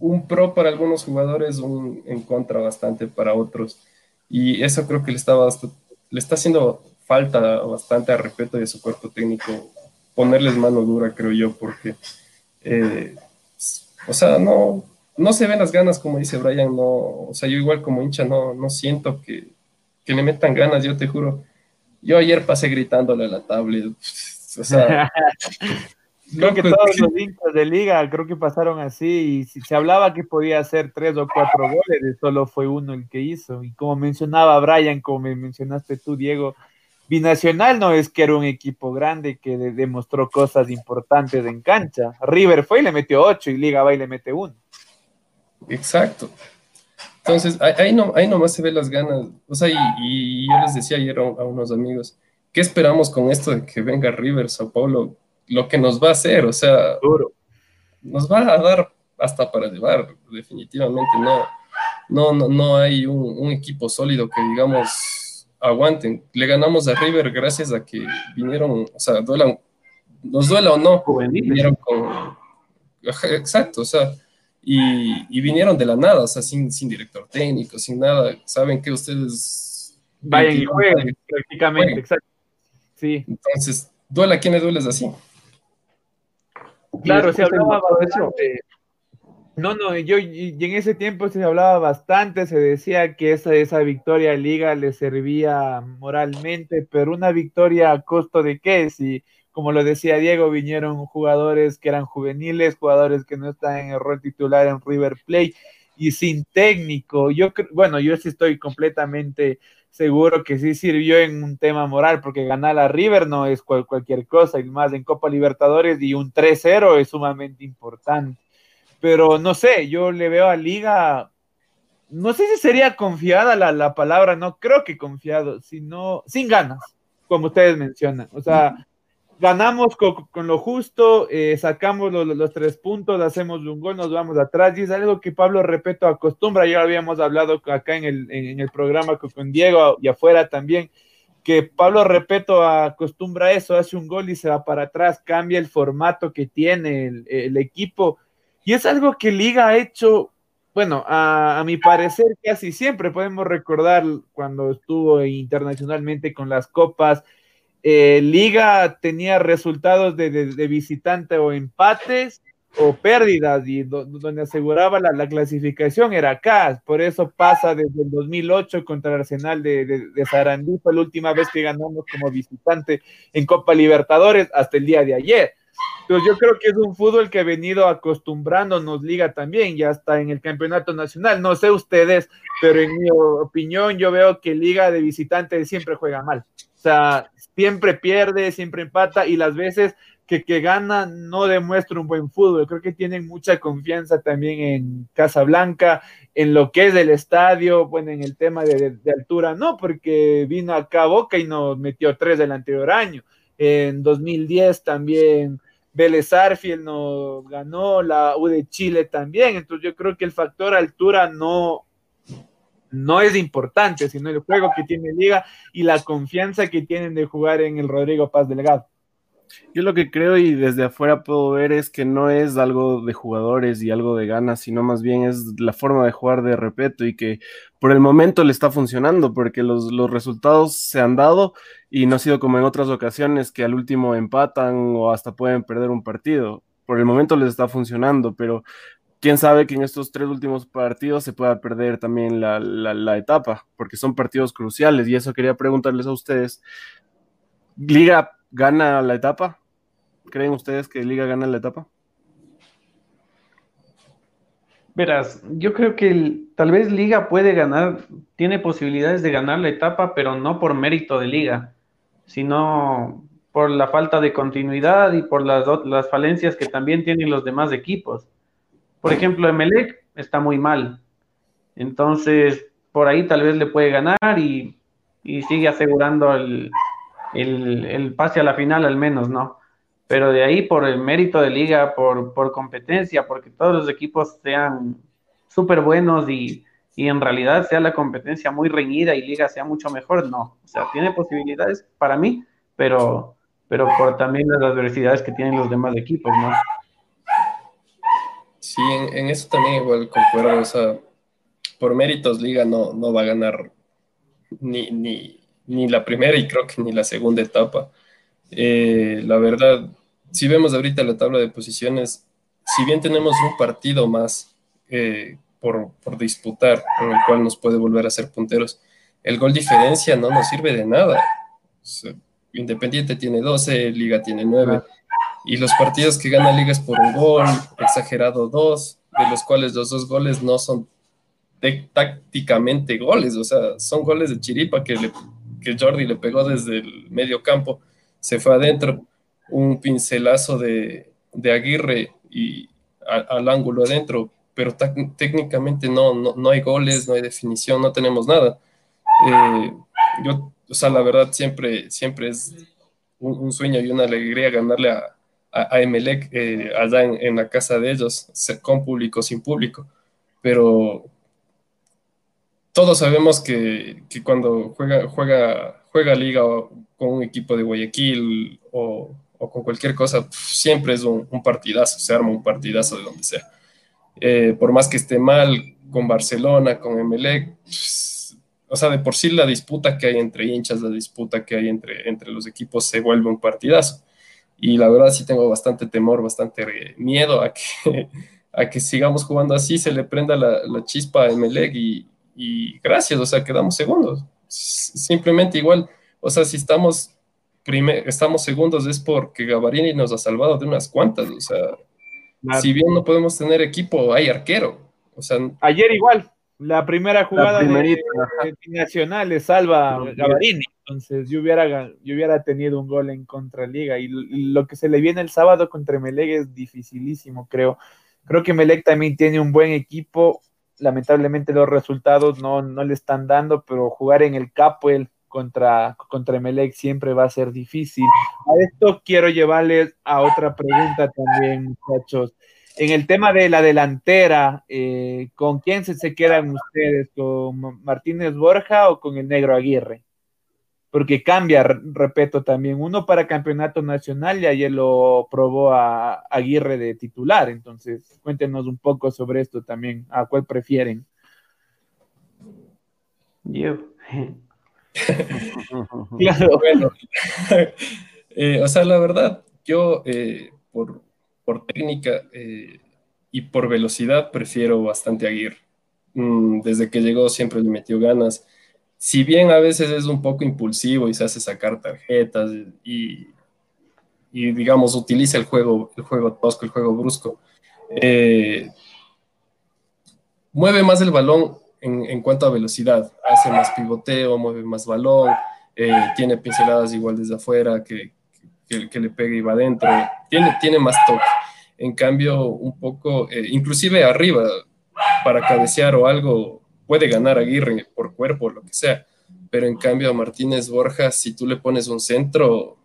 C: un pro para algunos jugadores, un en contra bastante para otros. Y eso creo que le, está le está haciendo falta bastante a respeto de su cuerpo técnico ponerles mano dura, creo yo, porque Eh, o sea, no, no se ven las ganas, como dice Brian, no, o sea, yo igual como hincha no, no siento que, que le metan ganas, yo te juro. Yo ayer pasé gritándole a la tablet, o sea...
A: creo que todos los hinchas de liga creo que pasaron así y si se hablaba que podía hacer tres o cuatro goles, solo fue uno el que hizo. Y como mencionaba Brian, como me mencionaste tú, Diego, Binacional no es que era un equipo grande que demostró cosas importantes en cancha. River fue y le metió ocho y Liga va y le mete uno.
C: Exacto. Entonces, ahí, no, ahí nomás se ve las ganas. O sea, y, yo les decía ayer a, unos amigos, ¿qué esperamos con esto de que venga River, Sao Paulo? Lo que nos va a hacer, o sea, nos va a dar hasta para llevar, definitivamente. No, no, no, no hay un, equipo sólido que digamos aguanten. Le ganamos a River gracias a que vinieron, o sea, duelan, nos duela o no, vinieron con... Exacto, o sea, y, vinieron de la nada, o sea, sin, sin director técnico, sin nada. Saben que ustedes...
A: Vayan y jueguen, prácticamente, exacto.
C: Sí. Entonces, duela a quien le dueles así.
A: Claro, se hablaba bastante. No, no, yo y en ese tiempo se hablaba bastante, se decía que esa, esa victoria liga le servía moralmente, pero una victoria a costo de qué? Si como lo decía Diego, vinieron jugadores que eran juveniles, jugadores que no están en el rol titular en River Plate y sin técnico. Yo, bueno, yo sí estoy completamente seguro que sí sirvió en un tema moral, porque ganar a River no es cualquier cosa, y más en Copa Libertadores y un 3-0 es sumamente importante. Pero no sé, yo le veo a Liga, no sé si sería confiada la, la palabra, no creo que confiado, sino sin ganas, como ustedes mencionan. O sea, ganamos con, lo justo, eh, sacamos los, tres puntos, hacemos un gol, nos vamos atrás, y es algo que Pablo Repeto acostumbra, ya habíamos hablado acá en el, en, el programa con, Diego y afuera también, que Pablo Repeto acostumbra eso, hace un gol y se va para atrás, cambia el formato que tiene el, equipo, y es algo que Liga ha hecho, bueno, a, mi parecer casi siempre, podemos recordar cuando estuvo internacionalmente con las copas, eh, Liga tenía resultados de, visitante o empates o pérdidas y donde aseguraba la, clasificación era acá, por eso pasa desde el 2008 contra el Arsenal de, de, Sarandí, fue la última vez que ganamos como visitante en Copa Libertadores hasta el día de ayer. Entonces yo creo que es un fútbol que ha venido acostumbrándonos Liga también, ya está en el campeonato nacional, no sé ustedes, pero en mi opinión yo veo que Liga de visitante siempre juega mal. O sea, siempre pierde, siempre empata y las veces que, que gana no demuestra un buen fútbol. Creo que tienen mucha confianza también en Casablanca, en lo que es el estadio, bueno, en el tema de, altura, no, porque vino acá Boca y nos metió tres del anterior año. En 2010 también Vélez Arfiel nos ganó, la U de Chile también, entonces yo creo que el factor altura no, no es importante, sino el juego que tiene Liga y la confianza que tienen de jugar en el Rodrigo Paz Delegado.
B: Yo lo que creo y desde afuera puedo ver es que no es algo de jugadores y algo de ganas, sino más bien es la forma de jugar de repeto y que por el momento le está funcionando porque los, los resultados se han dado y no ha sido como en otras ocasiones que al último empatan o hasta pueden perder un partido. Por el momento les está funcionando, pero quién sabe que en estos tres últimos partidos se pueda perder también la, etapa, porque son partidos cruciales. Y eso quería preguntarles a ustedes. ¿Liga gana la etapa? ¿Creen ustedes que Liga gana la etapa?
D: Verás, yo creo que tal vez Liga puede ganar, tiene posibilidades de ganar la etapa, pero no por mérito de Liga, sino por la falta de continuidad y por las, las falencias que también tienen los demás equipos. Por ejemplo, Emelec está muy mal. Entonces, por ahí tal vez le puede ganar y, sigue asegurando el, pase a la final al menos, ¿no? Pero de ahí por el mérito de liga, por, competencia, porque todos los equipos sean súper buenos y, en realidad sea la competencia muy reñida y liga sea mucho mejor, no. O sea, tiene posibilidades para mí, pero, pero por también las adversidades que tienen los demás equipos, ¿no?
C: Sí, en, eso también igual concuerdo. O sea, por méritos Liga no, no va a ganar ni, ni, la primera y creo que ni la segunda etapa. Eh, la verdad, si vemos ahorita la tabla de posiciones, si bien tenemos un partido más eh, por, disputar, en el cual nos puede volver a ser punteros, el gol diferencia no nos sirve de nada. Independiente tiene 12, Liga tiene 9, y los partidos que gana Liga es por un gol, exagerado dos, de los cuales los dos goles no son tácticamente goles, o sea, son goles de chiripa que, le, que Jordi le pegó desde el medio campo, se fue adentro, un pincelazo de, de Aguirre y al ángulo adentro, pero técnicamente no, no, hay goles, no hay definición, no tenemos nada. Eh, yo, o sea, la verdad siempre, siempre es un, sueño y una alegría ganarle a, a, Emelec eh, allá en, la casa de ellos, con público, sin público, pero todos sabemos que, que cuando juega, juega, juega liga con un equipo de Guayaquil o, o con cualquier cosa, siempre es un, partidazo, se arma un partidazo de donde sea. Eh, por más que esté mal con Barcelona, con Emelec, o sea, de por sí la disputa que hay entre hinchas, la disputa que hay entre, entre los equipos se vuelve un partidazo. Y la verdad sí tengo bastante temor, bastante miedo a que, a que sigamos jugando así, se le prenda la, la chispa a Emelec y, y gracias, o sea, quedamos segundos. Simplemente igual, o sea, si estamos estamos segundos es porque Gavarini nos ha salvado de unas cuantas. O sea, si bien no podemos tener equipo, hay arquero. O sea,
A: ayer igual, la primera jugada de, Nacional le salva a Gavarini. Entonces yo hubiera, yo hubiera tenido un gol en contra Liga. Y lo que se le viene el sábado contra Melec es dificilísimo, creo. Creo que Melec también tiene un buen equipo. Lamentablemente los resultados no, no le están dando, pero jugar en el Capo, el contra, contra Melec siempre va a ser difícil. A esto quiero llevarles a otra pregunta también, muchachos. En el tema de la delantera, eh, ¿con quién se, se quedan ustedes? ¿Con Martínez Borja o con el Negro Aguirre? Porque cambia, repito también, uno para campeonato nacional y ayer lo probó a Aguirre de titular. Entonces, cuéntenos un poco sobre esto también. ¿A cuál prefieren?
C: Yo. claro, bueno. Eh, o sea, la verdad, yo eh, por, técnica eh, y por velocidad prefiero bastante a Aguirre. Mm, desde que llegó siempre le metió ganas. Si bien a veces es un poco impulsivo y se hace sacar tarjetas y, y digamos, utiliza el juego, el juego tosco, el juego brusco, mueve más el balón en, cuanto a velocidad. Hace más pivoteo, mueve más balón, eh, tiene pinceladas igual desde afuera que, que, le pega y va adentro. Tiene, tiene más toque. En cambio, un poco, eh, inclusive arriba, para cabecear o algo, puede ganar Aguirre por cuerpo, lo que sea. Pero en cambio a Martínez Borja, si tú le pones un centro,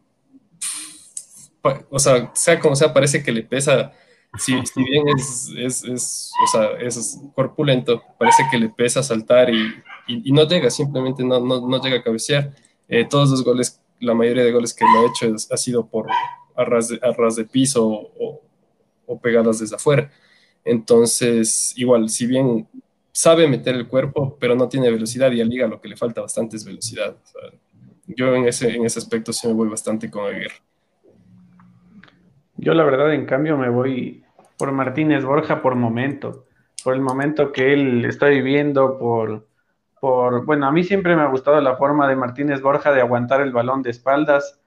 C: o sea, sea como sea, parece que le pesa si, bien es, es, o sea, es corpulento, parece que le pesa saltar y, no llega, simplemente no, no, no llega a cabecear. Eh, todos los goles, la mayoría de goles que lo ha hecho ha sido por arras de, ras de piso o, o, pegadas desde afuera. Entonces, igual, si bien sabe meter el cuerpo, pero no tiene velocidad y a Liga lo que le falta bastante es velocidad. yo en ese, en ese aspecto sí me voy bastante con Aguirre.
D: Yo la verdad, en cambio, me voy por Martínez Borja por momento, por el momento que él está viviendo, por, por, bueno, a mí siempre me ha gustado la forma de Martínez Borja de aguantar el balón de espaldas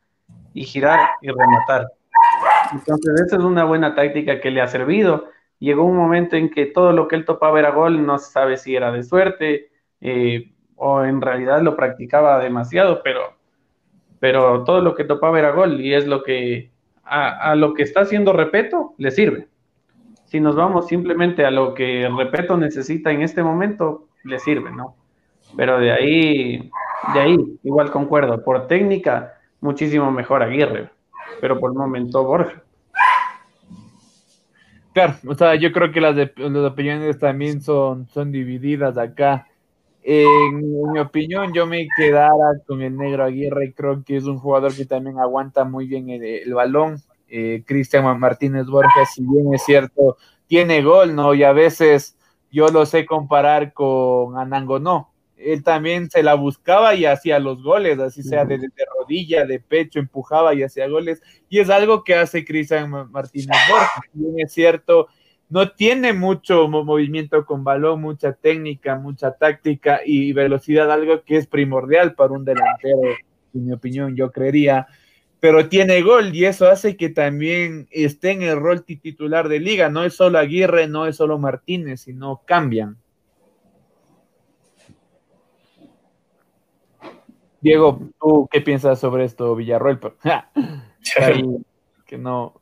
D: y girar y rematar. Entonces, esa es una buena táctica que le ha servido. Llegó un momento en que todo lo que él topaba era gol, no se sabe si era de suerte eh, o en realidad lo practicaba demasiado, pero, pero todo lo que topaba era gol y es lo que a, lo que está haciendo Repeto, le sirve. Si nos vamos simplemente a lo que Repeto necesita en este momento, le sirve, ¿no? Pero de ahí, de ahí, igual concuerdo, por técnica, muchísimo mejor Aguirre, pero por el momento Borja.
A: Claro, o sea, yo creo que las, las opiniones también son, son divididas acá. En mi opinión, yo me quedara con el negro Aguirre. Creo que es un jugador que también aguanta muy bien el, balón. Eh, Cristian Martínez Borges, si bien es cierto, tiene gol, ¿no? Y a veces yo lo sé comparar con Anangonó. él también se la buscaba y hacía los goles, así sea de, rodilla, de pecho, empujaba y hacía goles. Y es algo que hace Cristian Martínez Borja. es cierto, no tiene mucho movimiento con balón, mucha técnica, mucha táctica y velocidad, algo que es primordial para un delantero, en mi opinión, yo creería. Pero tiene gol y eso hace que también esté en el rol titular de liga. No es solo Aguirre, no es solo Martínez, sino cambian. Diego, ¿tú qué piensas sobre esto, Villarroel? que no.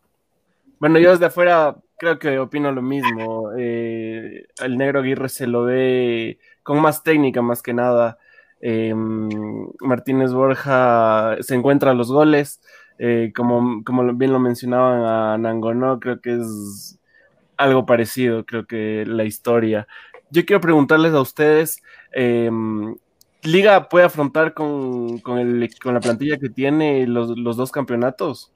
B: Bueno, yo desde afuera creo que opino lo mismo. Eh, el negro Aguirre se lo ve con más técnica, más que nada. Em, Martínez Borja se encuentra los goles. Eh, como, como bien lo mencionaban a Nangonó, creo que es algo parecido, creo que la historia. Yo quiero preguntarles a ustedes, em, Liga puede afrontar con, el, con la plantilla que tiene los, dos campeonatos?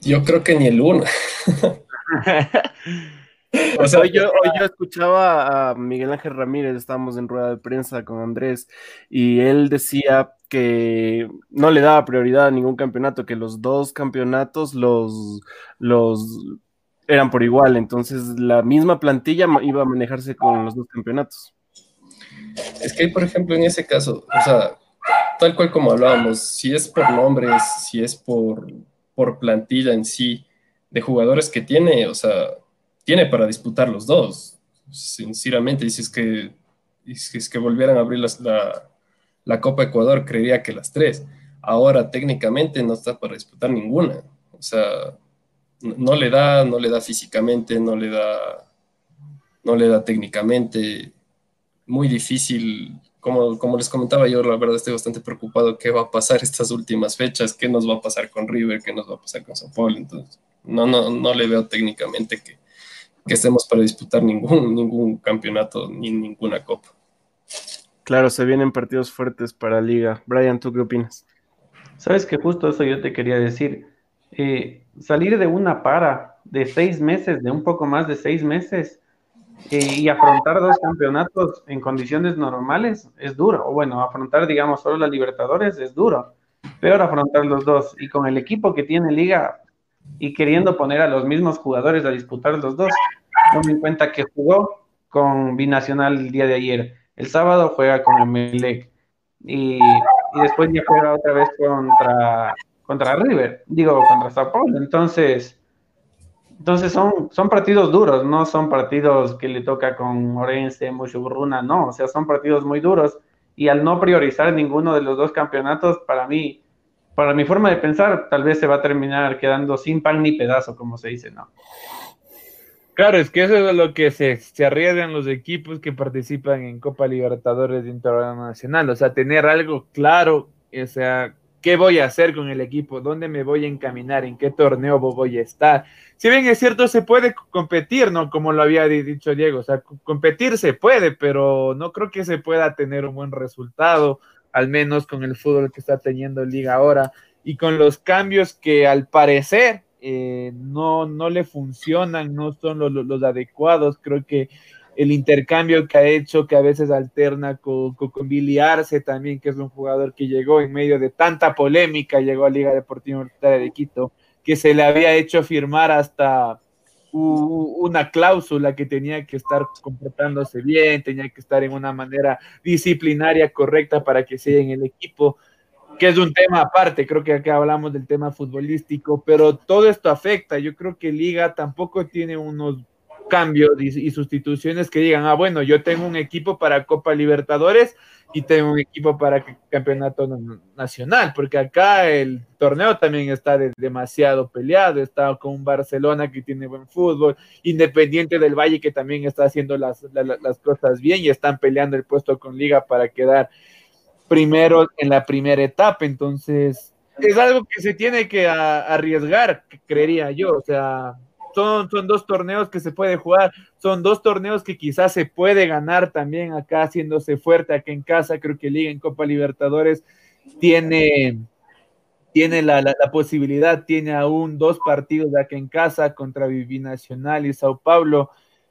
C: Yo creo que ni el uno.
B: o sea, hoy yo, escuchaba a Miguel Ángel Ramírez, estábamos en rueda de prensa con Andrés, y él decía que no le daba prioridad a ningún campeonato, que los dos campeonatos los, los eran por igual, entonces la misma plantilla iba a manejarse con los dos campeonatos.
C: Es que, por ejemplo, en ese caso, o sea, tal cual como hablábamos, si es por nombres, si es por, por plantilla en sí, de jugadores que tiene, o sea, tiene para disputar los dos, sinceramente, y si es que, si es que volvieran a abrir la, la Copa Ecuador, creería que las tres. Ahora técnicamente no está para disputar ninguna. O sea, no le da, no le da físicamente, no le da, no le da técnicamente. Muy difícil, como, como les comentaba yo, la verdad estoy bastante preocupado qué va a pasar estas últimas fechas, qué nos va a pasar con River, qué nos va a pasar con San Paulo. Entonces, no, no, no le veo técnicamente que, que estemos para disputar ningún, ningún campeonato ni ninguna copa.
B: Claro, se vienen partidos fuertes para Liga. Brian, ¿tú qué opinas?
D: Sabes que justo eso yo te quería decir. Eh, salir de una para de seis meses, de un poco más de seis meses, eh, y afrontar dos campeonatos en condiciones normales es duro. O bueno, afrontar, digamos, solo la Libertadores es duro. Peor afrontar los dos. Y con el equipo que tiene Liga y queriendo poner a los mismos jugadores a disputar los dos, no en cuenta que jugó con Binacional el día de ayer. El sábado juega con Emelec. Y, y después ya juega otra vez contra contra River, digo, contra Sao Paulo. Entonces, entonces son, son partidos duros, no son partidos que le toca con Orense, Muchuburruna, no, o sea, son partidos muy duros. Y al no priorizar ninguno de los dos campeonatos, para mí, para mi forma de pensar, tal vez se va a terminar quedando sin pan ni pedazo, como se dice, ¿no?
A: Claro, es que eso es lo que se, se arriesgan los equipos que participan en Copa Libertadores de Internacional, o sea, tener algo claro, o sea, qué voy a hacer con el equipo, dónde me voy a encaminar, en qué torneo voy a estar. Si bien es cierto, se puede competir, ¿no? Como lo había dicho Diego, o sea, competir se puede, pero no creo que se pueda tener un buen resultado, al menos con el fútbol que está teniendo Liga ahora y con los cambios que al parecer eh, no, no le funcionan, no son los, los adecuados. Creo que el intercambio que ha hecho, que a veces alterna con, con, también, que es un jugador que llegó en medio de tanta polémica, llegó a Liga Deportiva de Quito, que se le había hecho firmar hasta una cláusula que tenía que estar comportándose bien, tenía que estar en una manera disciplinaria correcta para que sea en el equipo, que es un tema aparte, creo que acá hablamos del tema futbolístico, pero todo esto afecta, yo creo que Liga tampoco tiene unos cambios y, sustituciones que digan, ah, bueno, yo tengo un equipo para Copa Libertadores y tengo un equipo para Campeonato Nacional, porque acá el torneo también está demasiado peleado, está con un Barcelona que tiene buen fútbol, Independiente del Valle que también está haciendo las, las cosas bien y están peleando el puesto con Liga para quedar primero en la primera etapa, entonces es algo que se tiene que arriesgar, creería yo, o sea, son, dos torneos que se puede jugar, son dos torneos que quizás se puede ganar también acá haciéndose fuerte acá en casa, creo que Liga en Copa Libertadores tiene, tiene la, posibilidad, tiene aún dos partidos acá en casa contra Nacional y Sao Paulo,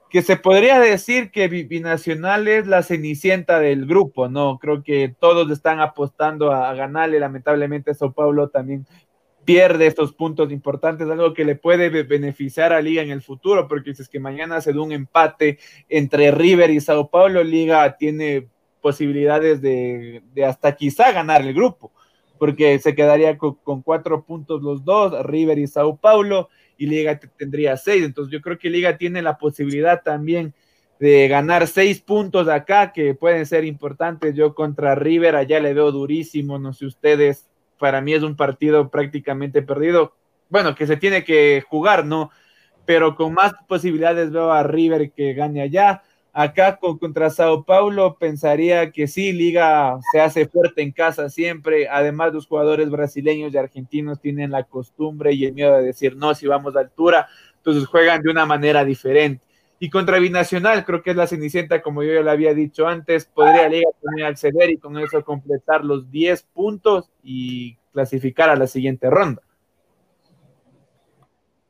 A: que se podría decir que Binacional es la cenicienta del grupo, ¿no? Creo que todos están apostando a, ganarle, lamentablemente Sao Paulo también pierde estos puntos importantes, algo que le puede beneficiar a Liga en el futuro, porque si es que mañana se da un empate entre River y Sao Paulo, Liga tiene posibilidades de, hasta quizá ganar el grupo, porque se quedaría con, con, cuatro puntos los dos, River y Sao Paulo, y Liga tendría seis. Entonces yo creo que Liga tiene la posibilidad también de ganar seis puntos acá que pueden ser importantes. Yo contra River allá le veo durísimo, no sé ustedes, para mí es un partido prácticamente perdido. Bueno, que se tiene que jugar, ¿no? Pero con más posibilidades veo a River que gane allá. Acá contra Sao Paulo pensaría que sí, Liga se hace fuerte en casa siempre. Además, los jugadores brasileños y argentinos tienen la costumbre y el miedo de decir no si vamos a altura, entonces juegan de una manera diferente. Y contra Binacional, creo que es la Cenicienta, como yo ya le había dicho antes, podría Liga también acceder y con eso completar los 10 puntos y clasificar a la siguiente ronda.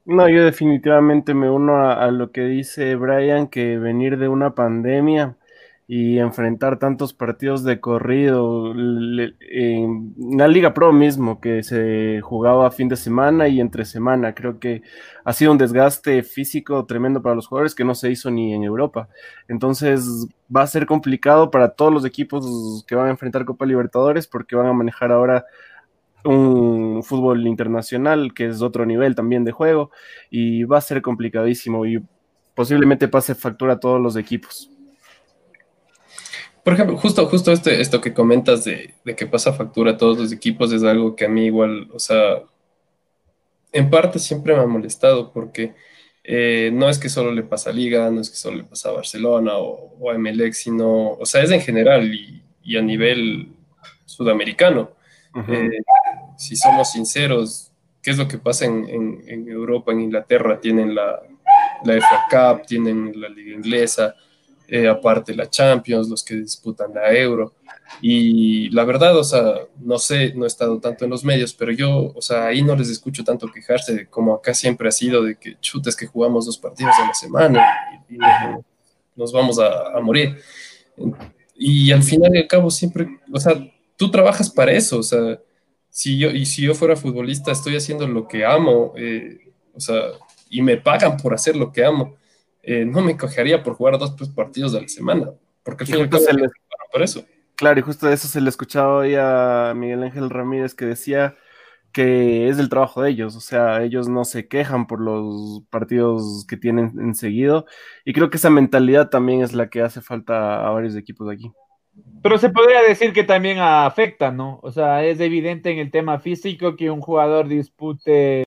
B: No, yo definitivamente me uno a, lo que dice Brian, que venir de una pandemia y enfrentar tantos partidos de corrido en la Liga Pro mismo, que se jugaba fin de semana y entre semana, creo que ha sido un desgaste físico tremendo para los jugadores que no se hizo ni en Europa. Entonces va a ser complicado para todos los equipos que van a enfrentar Copa Libertadores porque van a manejar ahora un fútbol internacional que es otro nivel también de juego y va a ser complicadísimo y posiblemente pase factura a todos los equipos.
C: Por ejemplo, justo, justo este, esto que comentas de, que pasa factura a todos los equipos es algo que a mí igual, o sea, en parte siempre me ha molestado porque eh, no es que solo le pasa a Liga, no es que solo le pasa a Barcelona o, a MLX, sino, o sea, es en general y, a nivel sudamericano. Eh, si somos sinceros, ¿qué es lo que pasa en, Europa, en Inglaterra? Tienen la, la FA Cup, tienen la Liga Inglesa, eh, aparte la Champions, los que disputan la Euro. Y la verdad, o sea, no sé, no he estado tanto en los medios, pero yo, o sea, ahí no les escucho tanto quejarse de como acá siempre ha sido, de que chutes que jugamos dos partidos en la semana y, nos vamos a, a morir. Y al final y al cabo siempre, o sea, tú trabajas para eso, o sea, si yo, y si yo fuera futbolista, estoy haciendo lo que amo, eh, o sea, y me pagan por hacer lo que amo, eh, no me cogería por jugar dos tres partidos a la semana, porque al final se le... por eso.
B: Claro, y justo de eso se le escuchaba hoy a Miguel Ángel Ramírez que decía que es el trabajo de ellos, o sea, ellos no se quejan por los partidos que tienen enseguido, y creo que esa mentalidad también es la que hace falta a varios equipos de aquí.
A: Pero se podría decir que también afecta, ¿no? O sea, es evidente en el tema físico que un jugador dispute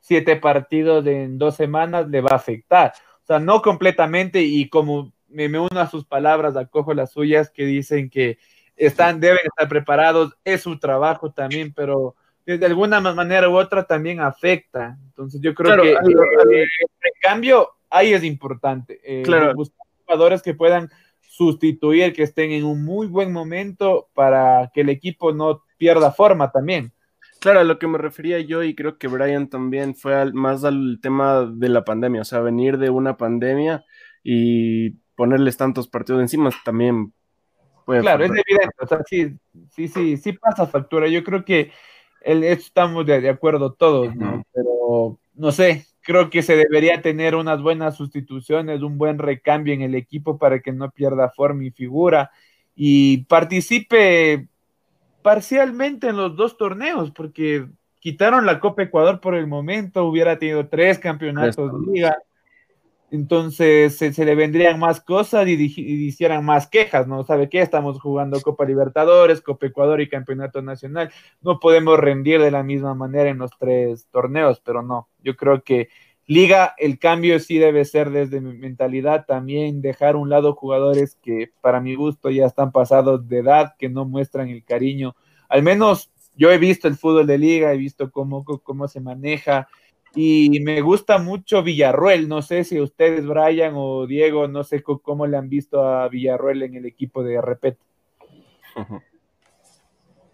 A: siete partidos en dos semanas le va a afectar. Sea, no completamente y como me, uno a sus palabras, acojo las suyas que dicen que están, deben estar preparados, es su trabajo también, pero de alguna manera u otra también afecta. Entonces yo creo que el, cambio ahí es importante. Eh, claro. Buscar jugadores que puedan sustituir, que estén en un muy buen momento para que el equipo no pierda forma también.
B: Claro, a lo que me refería yo y creo que Brian también fue más al tema de la pandemia, o sea, venir de una pandemia y ponerles tantos partidos encima también
A: puede... Claro, es evidente, o sea, sí, sí, sí, sí pasa factura. Yo creo que estamos de, acuerdo todos, ¿no? Pero no sé, creo que se debería tener unas buenas sustituciones, un buen recambio en el equipo para que no pierda forma y figura y participe parcialmente en los dos torneos, porque quitaron la Copa Ecuador por el momento, hubiera tenido tres campeonatos de liga, entonces se, le vendrían más cosas y, hicieran más quejas, ¿no? ¿Sabe qué? Estamos jugando Copa Libertadores, Copa Ecuador y Campeonato Nacional. No podemos rendir de la misma manera en los tres torneos, pero no. Yo creo que Liga, el cambio sí debe ser desde mi mentalidad también, dejar a un lado jugadores que para mi gusto ya están pasados de edad, que no muestran el cariño. Al menos yo he visto el fútbol de Liga, he visto cómo, cómo se maneja y me gusta mucho Villarruel. No sé si ustedes, Brian o Diego, no sé cómo le han visto a Villarruel en el equipo de Repet.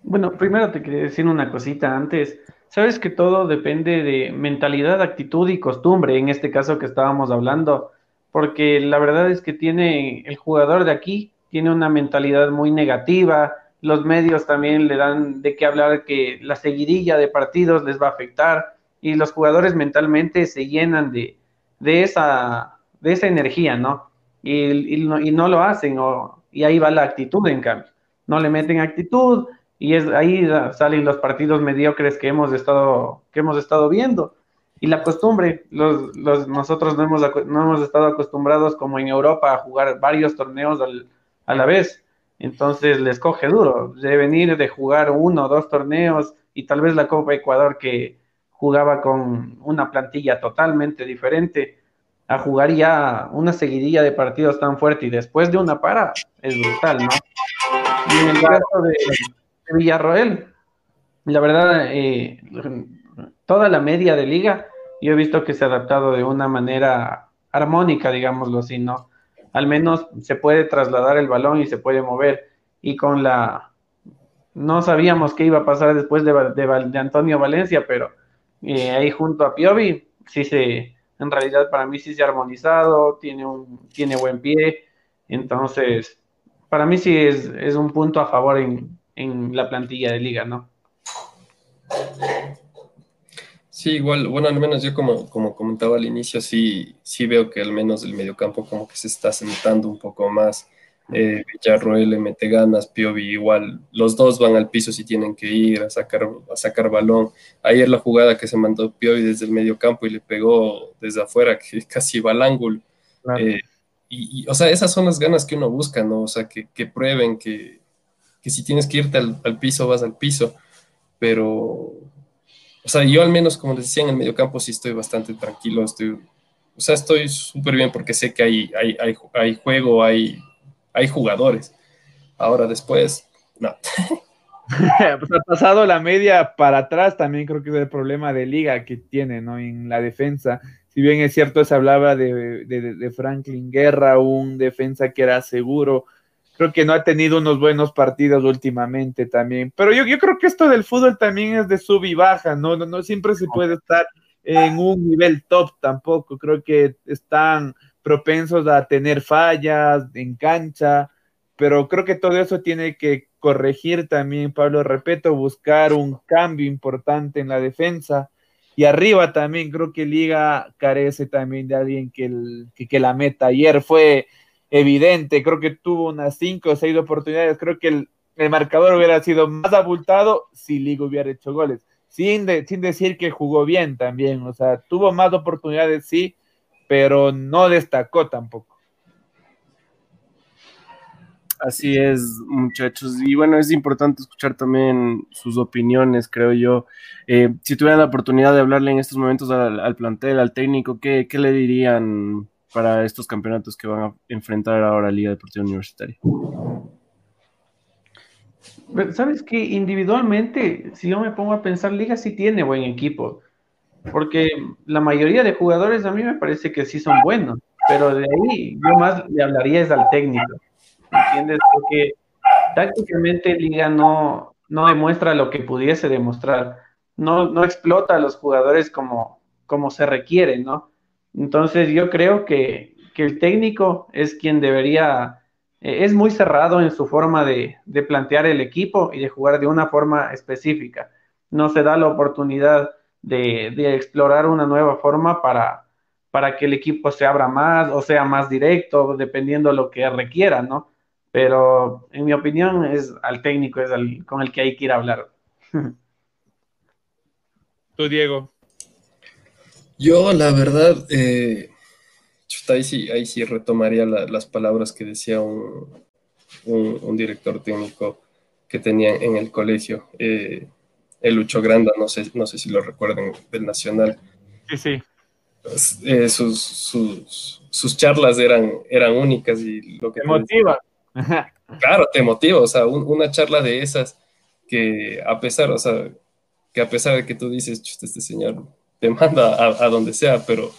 D: Bueno, primero te quería decir una cosita antes. Sabes que todo depende de mentalidad, actitud y costumbre, en este caso que estábamos hablando, porque la verdad es que tiene el jugador de aquí, tiene una mentalidad muy negativa, los medios también le dan de qué hablar que la seguidilla de partidos les va a afectar y los jugadores mentalmente se llenan de, de, esa, de esa energía, ¿no? Y, y, no, y no lo hacen, o, y ahí va la actitud en cambio. No le meten actitud y es ahí salen los partidos mediocres que hemos estado, que hemos estado viendo. Y la costumbre, los, los, nosotros no hemos, no hemos estado acostumbrados como en Europa a jugar varios torneos al, a la vez. Entonces les coge duro de venir de jugar uno o dos torneos y tal vez la Copa Ecuador que jugaba con una plantilla totalmente diferente a jugar ya una seguidilla de partidos tan fuerte y después de una para es brutal, ¿no? Y en el caso de, Villarroel, la verdad, eh, toda la media de liga, yo he visto que se ha adaptado de una manera armónica, digámoslo así, ¿no? Al menos se puede trasladar el balón y se puede mover. Y con la... No sabíamos qué iba a pasar después de, de, de Antonio Valencia, pero eh, ahí junto a Piovi, sí se, en realidad para mí sí se ha armonizado, tiene, un, tiene buen pie, entonces para mí sí es, es un punto a favor en, en, la plantilla de liga, ¿no?
C: Sí, igual, bueno, al menos yo como, como comentaba al inicio, sí, sí veo que al menos el mediocampo como que se está sentando un poco más eh, Villarroel le mete ganas, Piovi igual, los dos van al piso si tienen que ir a sacar, a sacar balón. Ayer la jugada que se mandó Piovi desde el medio campo y le pegó desde afuera, que casi va al ángulo. Claro. Eh, y, y, o sea, esas son las ganas que uno busca, ¿no? O sea, que, que prueben que, que, si tienes que irte al, al, piso, vas al piso. Pero, o sea, yo al menos, como les decía, en el medio campo sí estoy bastante tranquilo, estoy, o sea, estoy súper bien porque sé que hay, hay, hay, juego, hay hay jugadores. Ahora después, no.
A: pues ha pasado la media para atrás, también creo que es el problema de liga que tiene, ¿no? En la defensa. Si bien es cierto, se hablaba de, de Franklin Guerra, un defensa que era seguro. Creo que no ha tenido unos buenos partidos últimamente también. Pero yo, yo creo que esto del fútbol también es de sub y baja, ¿no? No, no siempre se puede estar en un nivel top tampoco. Creo que están propensos a tener fallas en cancha, pero creo que todo eso tiene que corregir también, Pablo Repeto, buscar un cambio importante en la defensa. Y arriba también creo que Liga carece también de alguien que, el, que, que la meta. Ayer fue evidente, creo que tuvo unas cinco o seis oportunidades, creo que el, el marcador hubiera sido más abultado si Liga hubiera hecho goles. Sin, de, sin decir que jugó bien también, o sea, tuvo más oportunidades, sí, pero no destacó tampoco.
B: Así es, muchachos. Y bueno, es importante escuchar también sus opiniones, creo yo. Eh, si tuvieran la oportunidad de hablarle en estos momentos al, al plantel, al técnico, ¿qué, ¿qué, le dirían para estos campeonatos que van a enfrentar ahora Liga Deportiva Universitaria?
D: Sabes que individualmente, si yo me pongo a pensar, Liga sí tiene buen equipo porque la mayoría de jugadores a mí me parece que sí son buenos, pero de ahí yo más le hablaría es al técnico, ¿entiendes? Porque tácticamente Liga no, no demuestra lo que pudiese demostrar, no, no explota a los jugadores como, como se requiere, ¿no? Entonces yo creo que, que el técnico es quien debería, eh, es muy cerrado en su forma de, de plantear el equipo y de jugar de una forma específica, no se da la oportunidad de, de, explorar una nueva forma para, para que el equipo se abra más o sea más directo, dependiendo de lo que requiera, ¿no? Pero en mi opinión es al técnico, es al, con el que hay que ir a hablar.
A: Tú, Diego.
C: Yo, la verdad, eh, ahí, sí, ahí sí retomaría la, las palabras que decía un, un, un, director técnico que tenía en el colegio. Eh, el Lucho Granda, no sé, no sé si lo recuerden, del Nacional.
A: Sí, sí.
C: Pues, eh, sus, sus, sus, charlas eran, eran únicas y lo que...
A: Te motiva.
C: claro, te motiva, o sea, un, una charla de esas que a pesar, o sea, que a pesar de que tú dices, este señor te manda a, donde sea, pero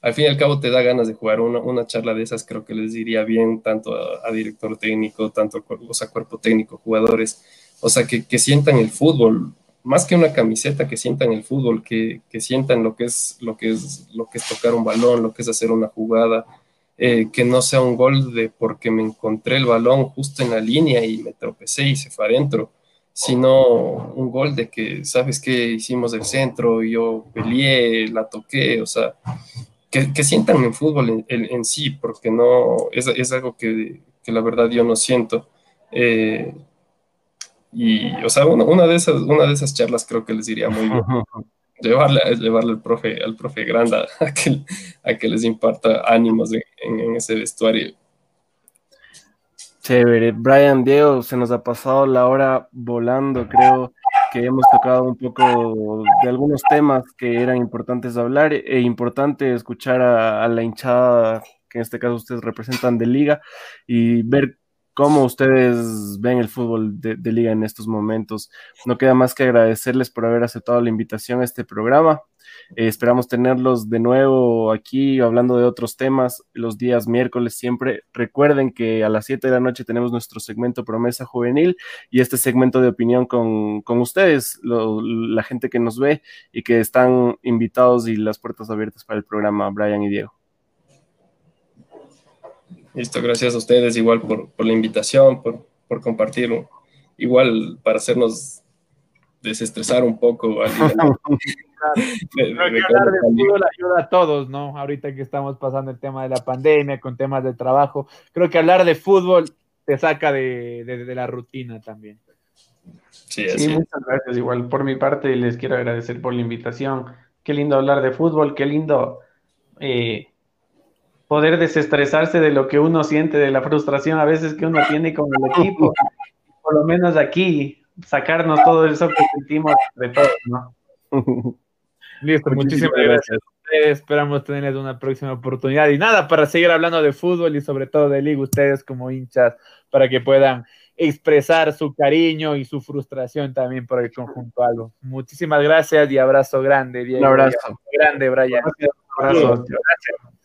C: al fin y al cabo te da ganas de jugar una, una charla de esas, creo que les diría bien tanto a, a director técnico, tanto o sea, cuerpo técnico, jugadores, o sea, que, que sientan el fútbol, más que una camiseta, que sientan el fútbol, que, que, sientan lo que, es, lo, que es, lo que es tocar un balón, lo que es hacer una jugada, eh, que no sea un gol de porque me encontré el balón justo en la línea y me tropecé y se fue adentro, sino un gol de que, ¿sabes qué? Hicimos el centro, yo peleé, la toqué, o sea, que, que sientan en fútbol en, sí, porque no, es, es algo que, que, la verdad yo no siento. Eh, y, o sea, una, una, de esas, una de esas charlas creo que les iría muy bien. llevarle, llevarle al profe, al profe Granda a que, a que les imparta ánimos en, en, ese vestuario.
B: Chévere. Brian, Diego, se nos ha pasado la hora volando, creo que hemos tocado un poco de algunos temas que eran importantes hablar e importante escuchar a, a la hinchada, que en este caso ustedes representan de liga, y ver cómo ustedes ven el fútbol de, liga en estos momentos. No queda más que agradecerles por haber aceptado la invitación a este programa. Eh, esperamos tenerlos de nuevo aquí hablando de otros temas los días miércoles siempre. Recuerden que a las 7 de la noche tenemos nuestro segmento Promesa Juvenil y este segmento de opinión con, ustedes, la gente que nos ve y que están invitados y las puertas abiertas para el programa, Brian y Diego.
C: Listo, gracias a ustedes igual por, por la invitación, por, por compartir, igual para hacernos desestresar un poco.
A: Creo que hablar de fútbol ayuda a todos, ¿no? Ahorita que estamos pasando el tema de la pandemia, con temas de trabajo, creo que hablar de fútbol te saca de, de, la rutina también.
D: Sí, sí, muchas gracias. Igual por mi parte poder desestresarse de lo que uno siente, de la frustración a veces que uno tiene con el equipo. Por lo menos aquí, sacarnos todo eso que sentimos de todos, ¿no?
A: Listo, muchísimas, gracias. Esperamos tenerles una próxima oportunidad. Y nada, para seguir hablando de fútbol y sobre todo de liga, ustedes como hinchas, para que puedan expresar su cariño y su frustración también por el conjunto algo. Muchísimas gracias y abrazo grande,
B: Diego. Un abrazo.
A: Grande, Brian. Un abrazo. Gracias.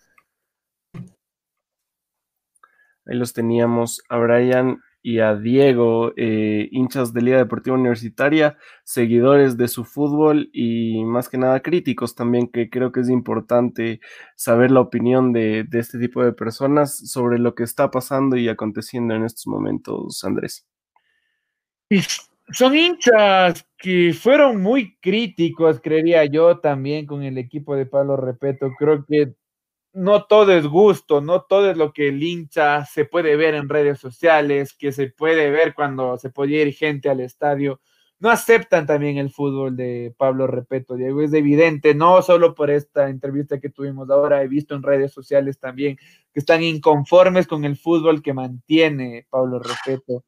B: Ahí los teníamos a Brian y a Diego, eh, hinchas de Liga Deportiva Universitaria, seguidores de su fútbol y más que nada críticos también, que creo que es importante saber la opinión de, de este tipo de personas sobre lo que está pasando y aconteciendo en estos momentos, Andrés.
A: Son hinchas que fueron muy críticos, creería yo, también con el equipo de Pablo Repeto. Creo que no todo es gusto, no todo es lo que el hincha se puede ver en redes sociales, que se puede ver cuando se puede ir gente al estadio. No aceptan también el fútbol de Pablo Repeto, Diego. Es evidente, no solo por esta entrevista que tuvimos ahora, he visto en redes sociales también que están inconformes con el fútbol que mantiene Pablo Repeto.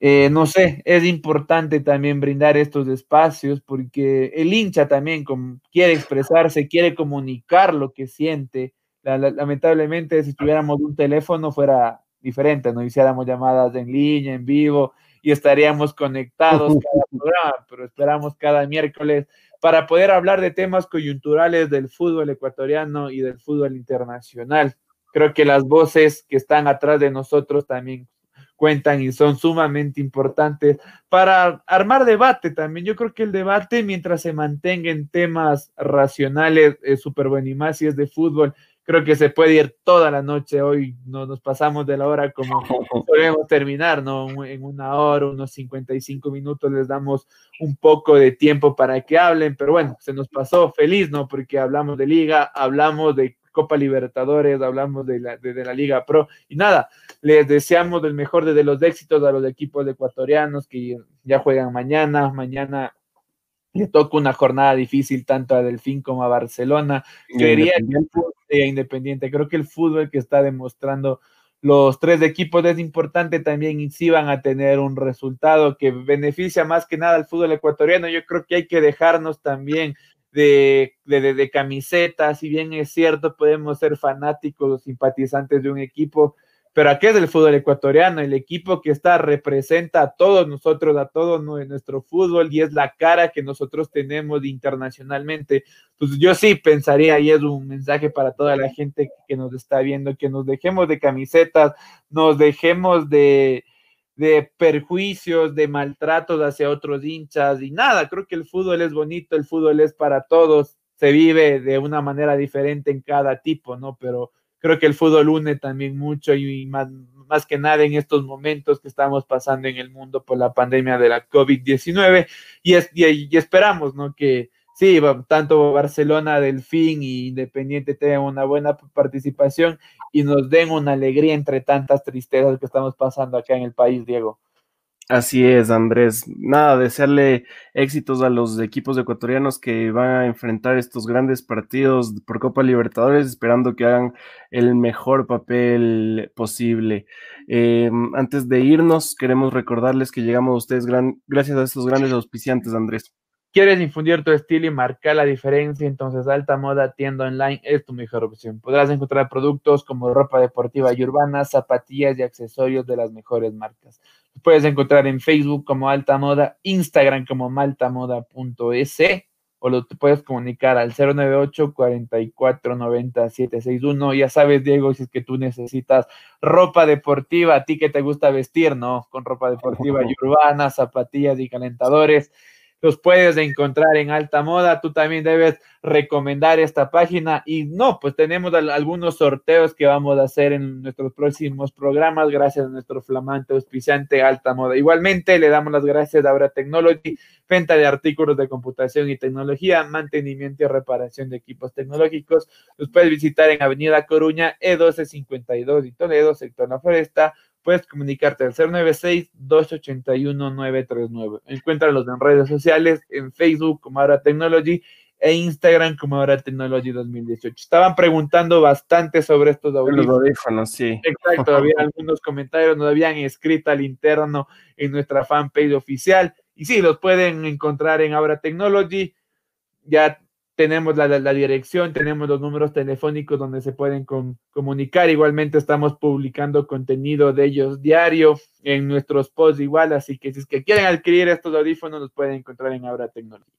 A: Eh, no sé, es importante también brindar estos espacios porque el hincha también quiere expresarse, quiere comunicar lo que siente lamentablemente, si tuviéramos un teléfono fuera diferente, no hiciéramos llamadas en línea, en vivo, y estaríamos conectados cada programa, pero esperamos cada miércoles para poder hablar de temas coyunturales del fútbol ecuatoriano y del fútbol internacional. Creo que las voces que están atrás de nosotros también cuentan y son sumamente importantes para armar debate también. Yo creo que el debate, mientras se mantenga en temas racionales, es súper bueno y más si es de fútbol creo que se puede ir toda la noche. Hoy no nos pasamos de la hora como podemos terminar, ¿no? En una hora, unos 55 minutos les damos un poco de tiempo para que hablen, pero bueno, se nos pasó feliz, ¿no? Porque hablamos de liga, hablamos de Copa Libertadores, hablamos de la, de, la Liga Pro y nada, les deseamos el mejor de los éxitos a los equipos ecuatorianos que ya juegan mañana, mañana le toca una jornada difícil tanto a Delfín como a Barcelona. Creería que Independiente, creo que el fútbol que está demostrando los tres equipos es importante también y si van a tener un resultado que beneficia más que nada al fútbol ecuatoriano. Yo creo que hay que dejarnos también de, de, de camisetas, si bien es cierto, podemos ser fanáticos o simpatizantes de un equipo, pero aquí es el fútbol ecuatoriano, el equipo que está representa a todos nosotros, a todo nuestro fútbol y es la cara que nosotros tenemos internacionalmente. Pues yo sí pensaría, y es un mensaje para toda la gente que nos está viendo, que nos dejemos de camisetas, nos dejemos de, de perjuicios, de maltratos hacia otros hinchas y nada, creo que el fútbol es bonito, el fútbol es para todos, se vive de una manera diferente en cada tipo, ¿no? Pero creo que el fútbol une también mucho y más, más que nada en estos momentos que estamos pasando en el mundo por la pandemia de la COVID-19 y, es, y, esperamos, ¿no? Que sí, tanto Barcelona, Delfín y Independiente tengan una buena participación y nos den una alegría entre tantas tristezas que estamos pasando acá en el país, Diego.
B: Así es, Andrés. Nada, desearle éxitos a los equipos ecuatorianos que van a enfrentar estos grandes partidos por Copa Libertadores, esperando que hagan el mejor papel posible. Em, antes de irnos, queremos recordarles que llegamos a ustedes gran, gracias a estos grandes auspiciantes, Andrés.
A: ¿Quieres infundir tu estilo y marcar la diferencia? Entonces Alta Moda Tienda Online es tu mejor opción. Podrás encontrar productos como ropa deportiva y urbana, zapatillas y accesorios de las mejores marcas. puedes encontrar en Facebook como Alta Moda, Instagram como maltamoda.es o lo te puedes comunicar al 098 44 90 761. Ya sabes, Diego, si es que tú necesitas ropa deportiva, a ti que te gusta vestir, ¿no? Con ropa deportiva y urbana, zapatillas y calentadores los puedes encontrar en alta moda. Tú también debes recomendar esta página. Y no, pues tenemos algunos sorteos que vamos a hacer en nuestros próximos programas, gracias a nuestro flamante auspiciante Alta Moda. Igualmente, le damos las gracias a Abra Technology, venta de artículos de computación y tecnología, mantenimiento y reparación de equipos tecnológicos. Los puedes visitar en Avenida Coruña, E1252 y Toledo, sector La Floresta puedes comunicarte al 096-281-939. Encuéntralos en redes sociales, en Facebook como Ahora Technology e Instagram como Ahora Technology 2018. Estaban preguntando bastante sobre estos
B: audífonos. sí.
A: Exacto, había algunos comentarios, nos habían escrito al interno en nuestra fanpage oficial. Y sí, los pueden encontrar en Ahora Technology. Ya tenemos la, dirección, tenemos los números telefónicos donde se pueden comunicar. Igualmente estamos publicando contenido de ellos diario en nuestros posts igual, así que si es que quieren adquirir estos audífonos, los pueden encontrar en Abra Tecnología.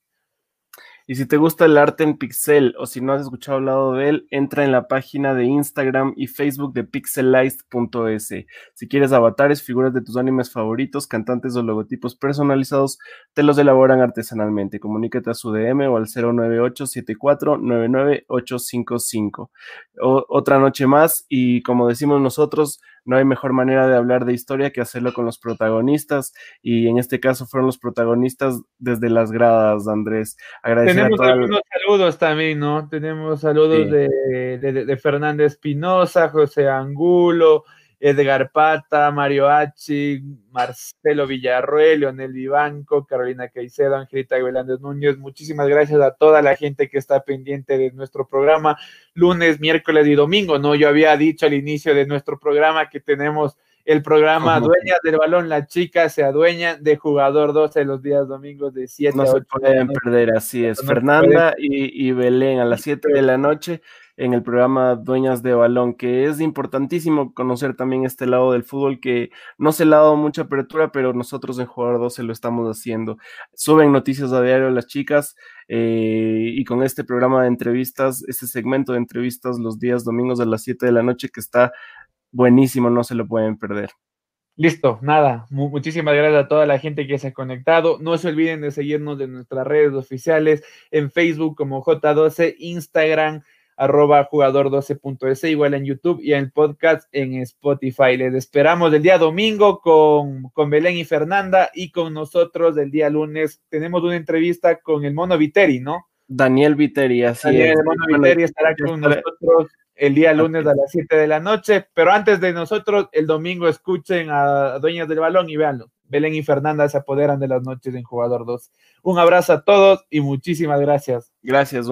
B: Y si te gusta el arte en pixel o si no has escuchado hablado de él, entra en la página de Instagram y Facebook de pixelized.es. Si quieres avatares, figuras de tus animes favoritos, cantantes o logotipos personalizados, te los elaboran artesanalmente. Comunícate a su DM o al 098 74 99855. otra noche más y como decimos nosotros, no hay mejor manera de hablar de historia que hacerlo con los protagonistas y en este caso fueron los protagonistas desde las gradas, Andrés.
A: Tenemos algunos saludos también, ¿no? Tenemos saludos de, de, de, Fernández Espinosa, José Angulo, Edgar Pata, Mario H., Marcelo Villarruel, Leonel Vivanco, Carolina Caicedo, Angelita Velández Núñez. Muchísimas gracias a toda la gente que está pendiente de nuestro programa lunes, miércoles y domingo. No, yo había dicho al inicio de nuestro programa que tenemos el programa Dueñas del Balón, la chica se adueña de Jugador 12 los días domingos de 7
B: no a 8. No se pueden perder, así es. Fernanda y, y Belén a las 7 de la noche en el programa Dueñas de Balón, que es importantísimo conocer también este lado del fútbol que no se le ha dado mucha apertura, pero nosotros en Jugador 12 lo estamos haciendo. Suben noticias a diario las chicas eh, y con este programa de entrevistas, este segmento de entrevistas los días domingos a las 7 de la noche que está buenísimo, no se lo pueden perder.
A: Listo, nada. muchísimas gracias a toda la gente que se ha conectado. No se olviden de seguirnos de nuestras redes oficiales en Facebook como J12, Instagram, arroba jugador12.es, igual en YouTube y en el podcast en Spotify. Les esperamos el día domingo con, con Belén y Fernanda y con nosotros el día lunes. Tenemos una entrevista con el Mono Viteri, ¿no?
B: Daniel Viteri, así Daniel,
A: El Mono Viteri estará con nosotros el día lunes a las 7 de la noche, pero antes de nosotros, el domingo escuchen a Dueñas del Balón y véanlo. Belén y Fernanda se apoderan de las noches en Jugador 2. Un abrazo a todos y muchísimas gracias.
B: Gracias.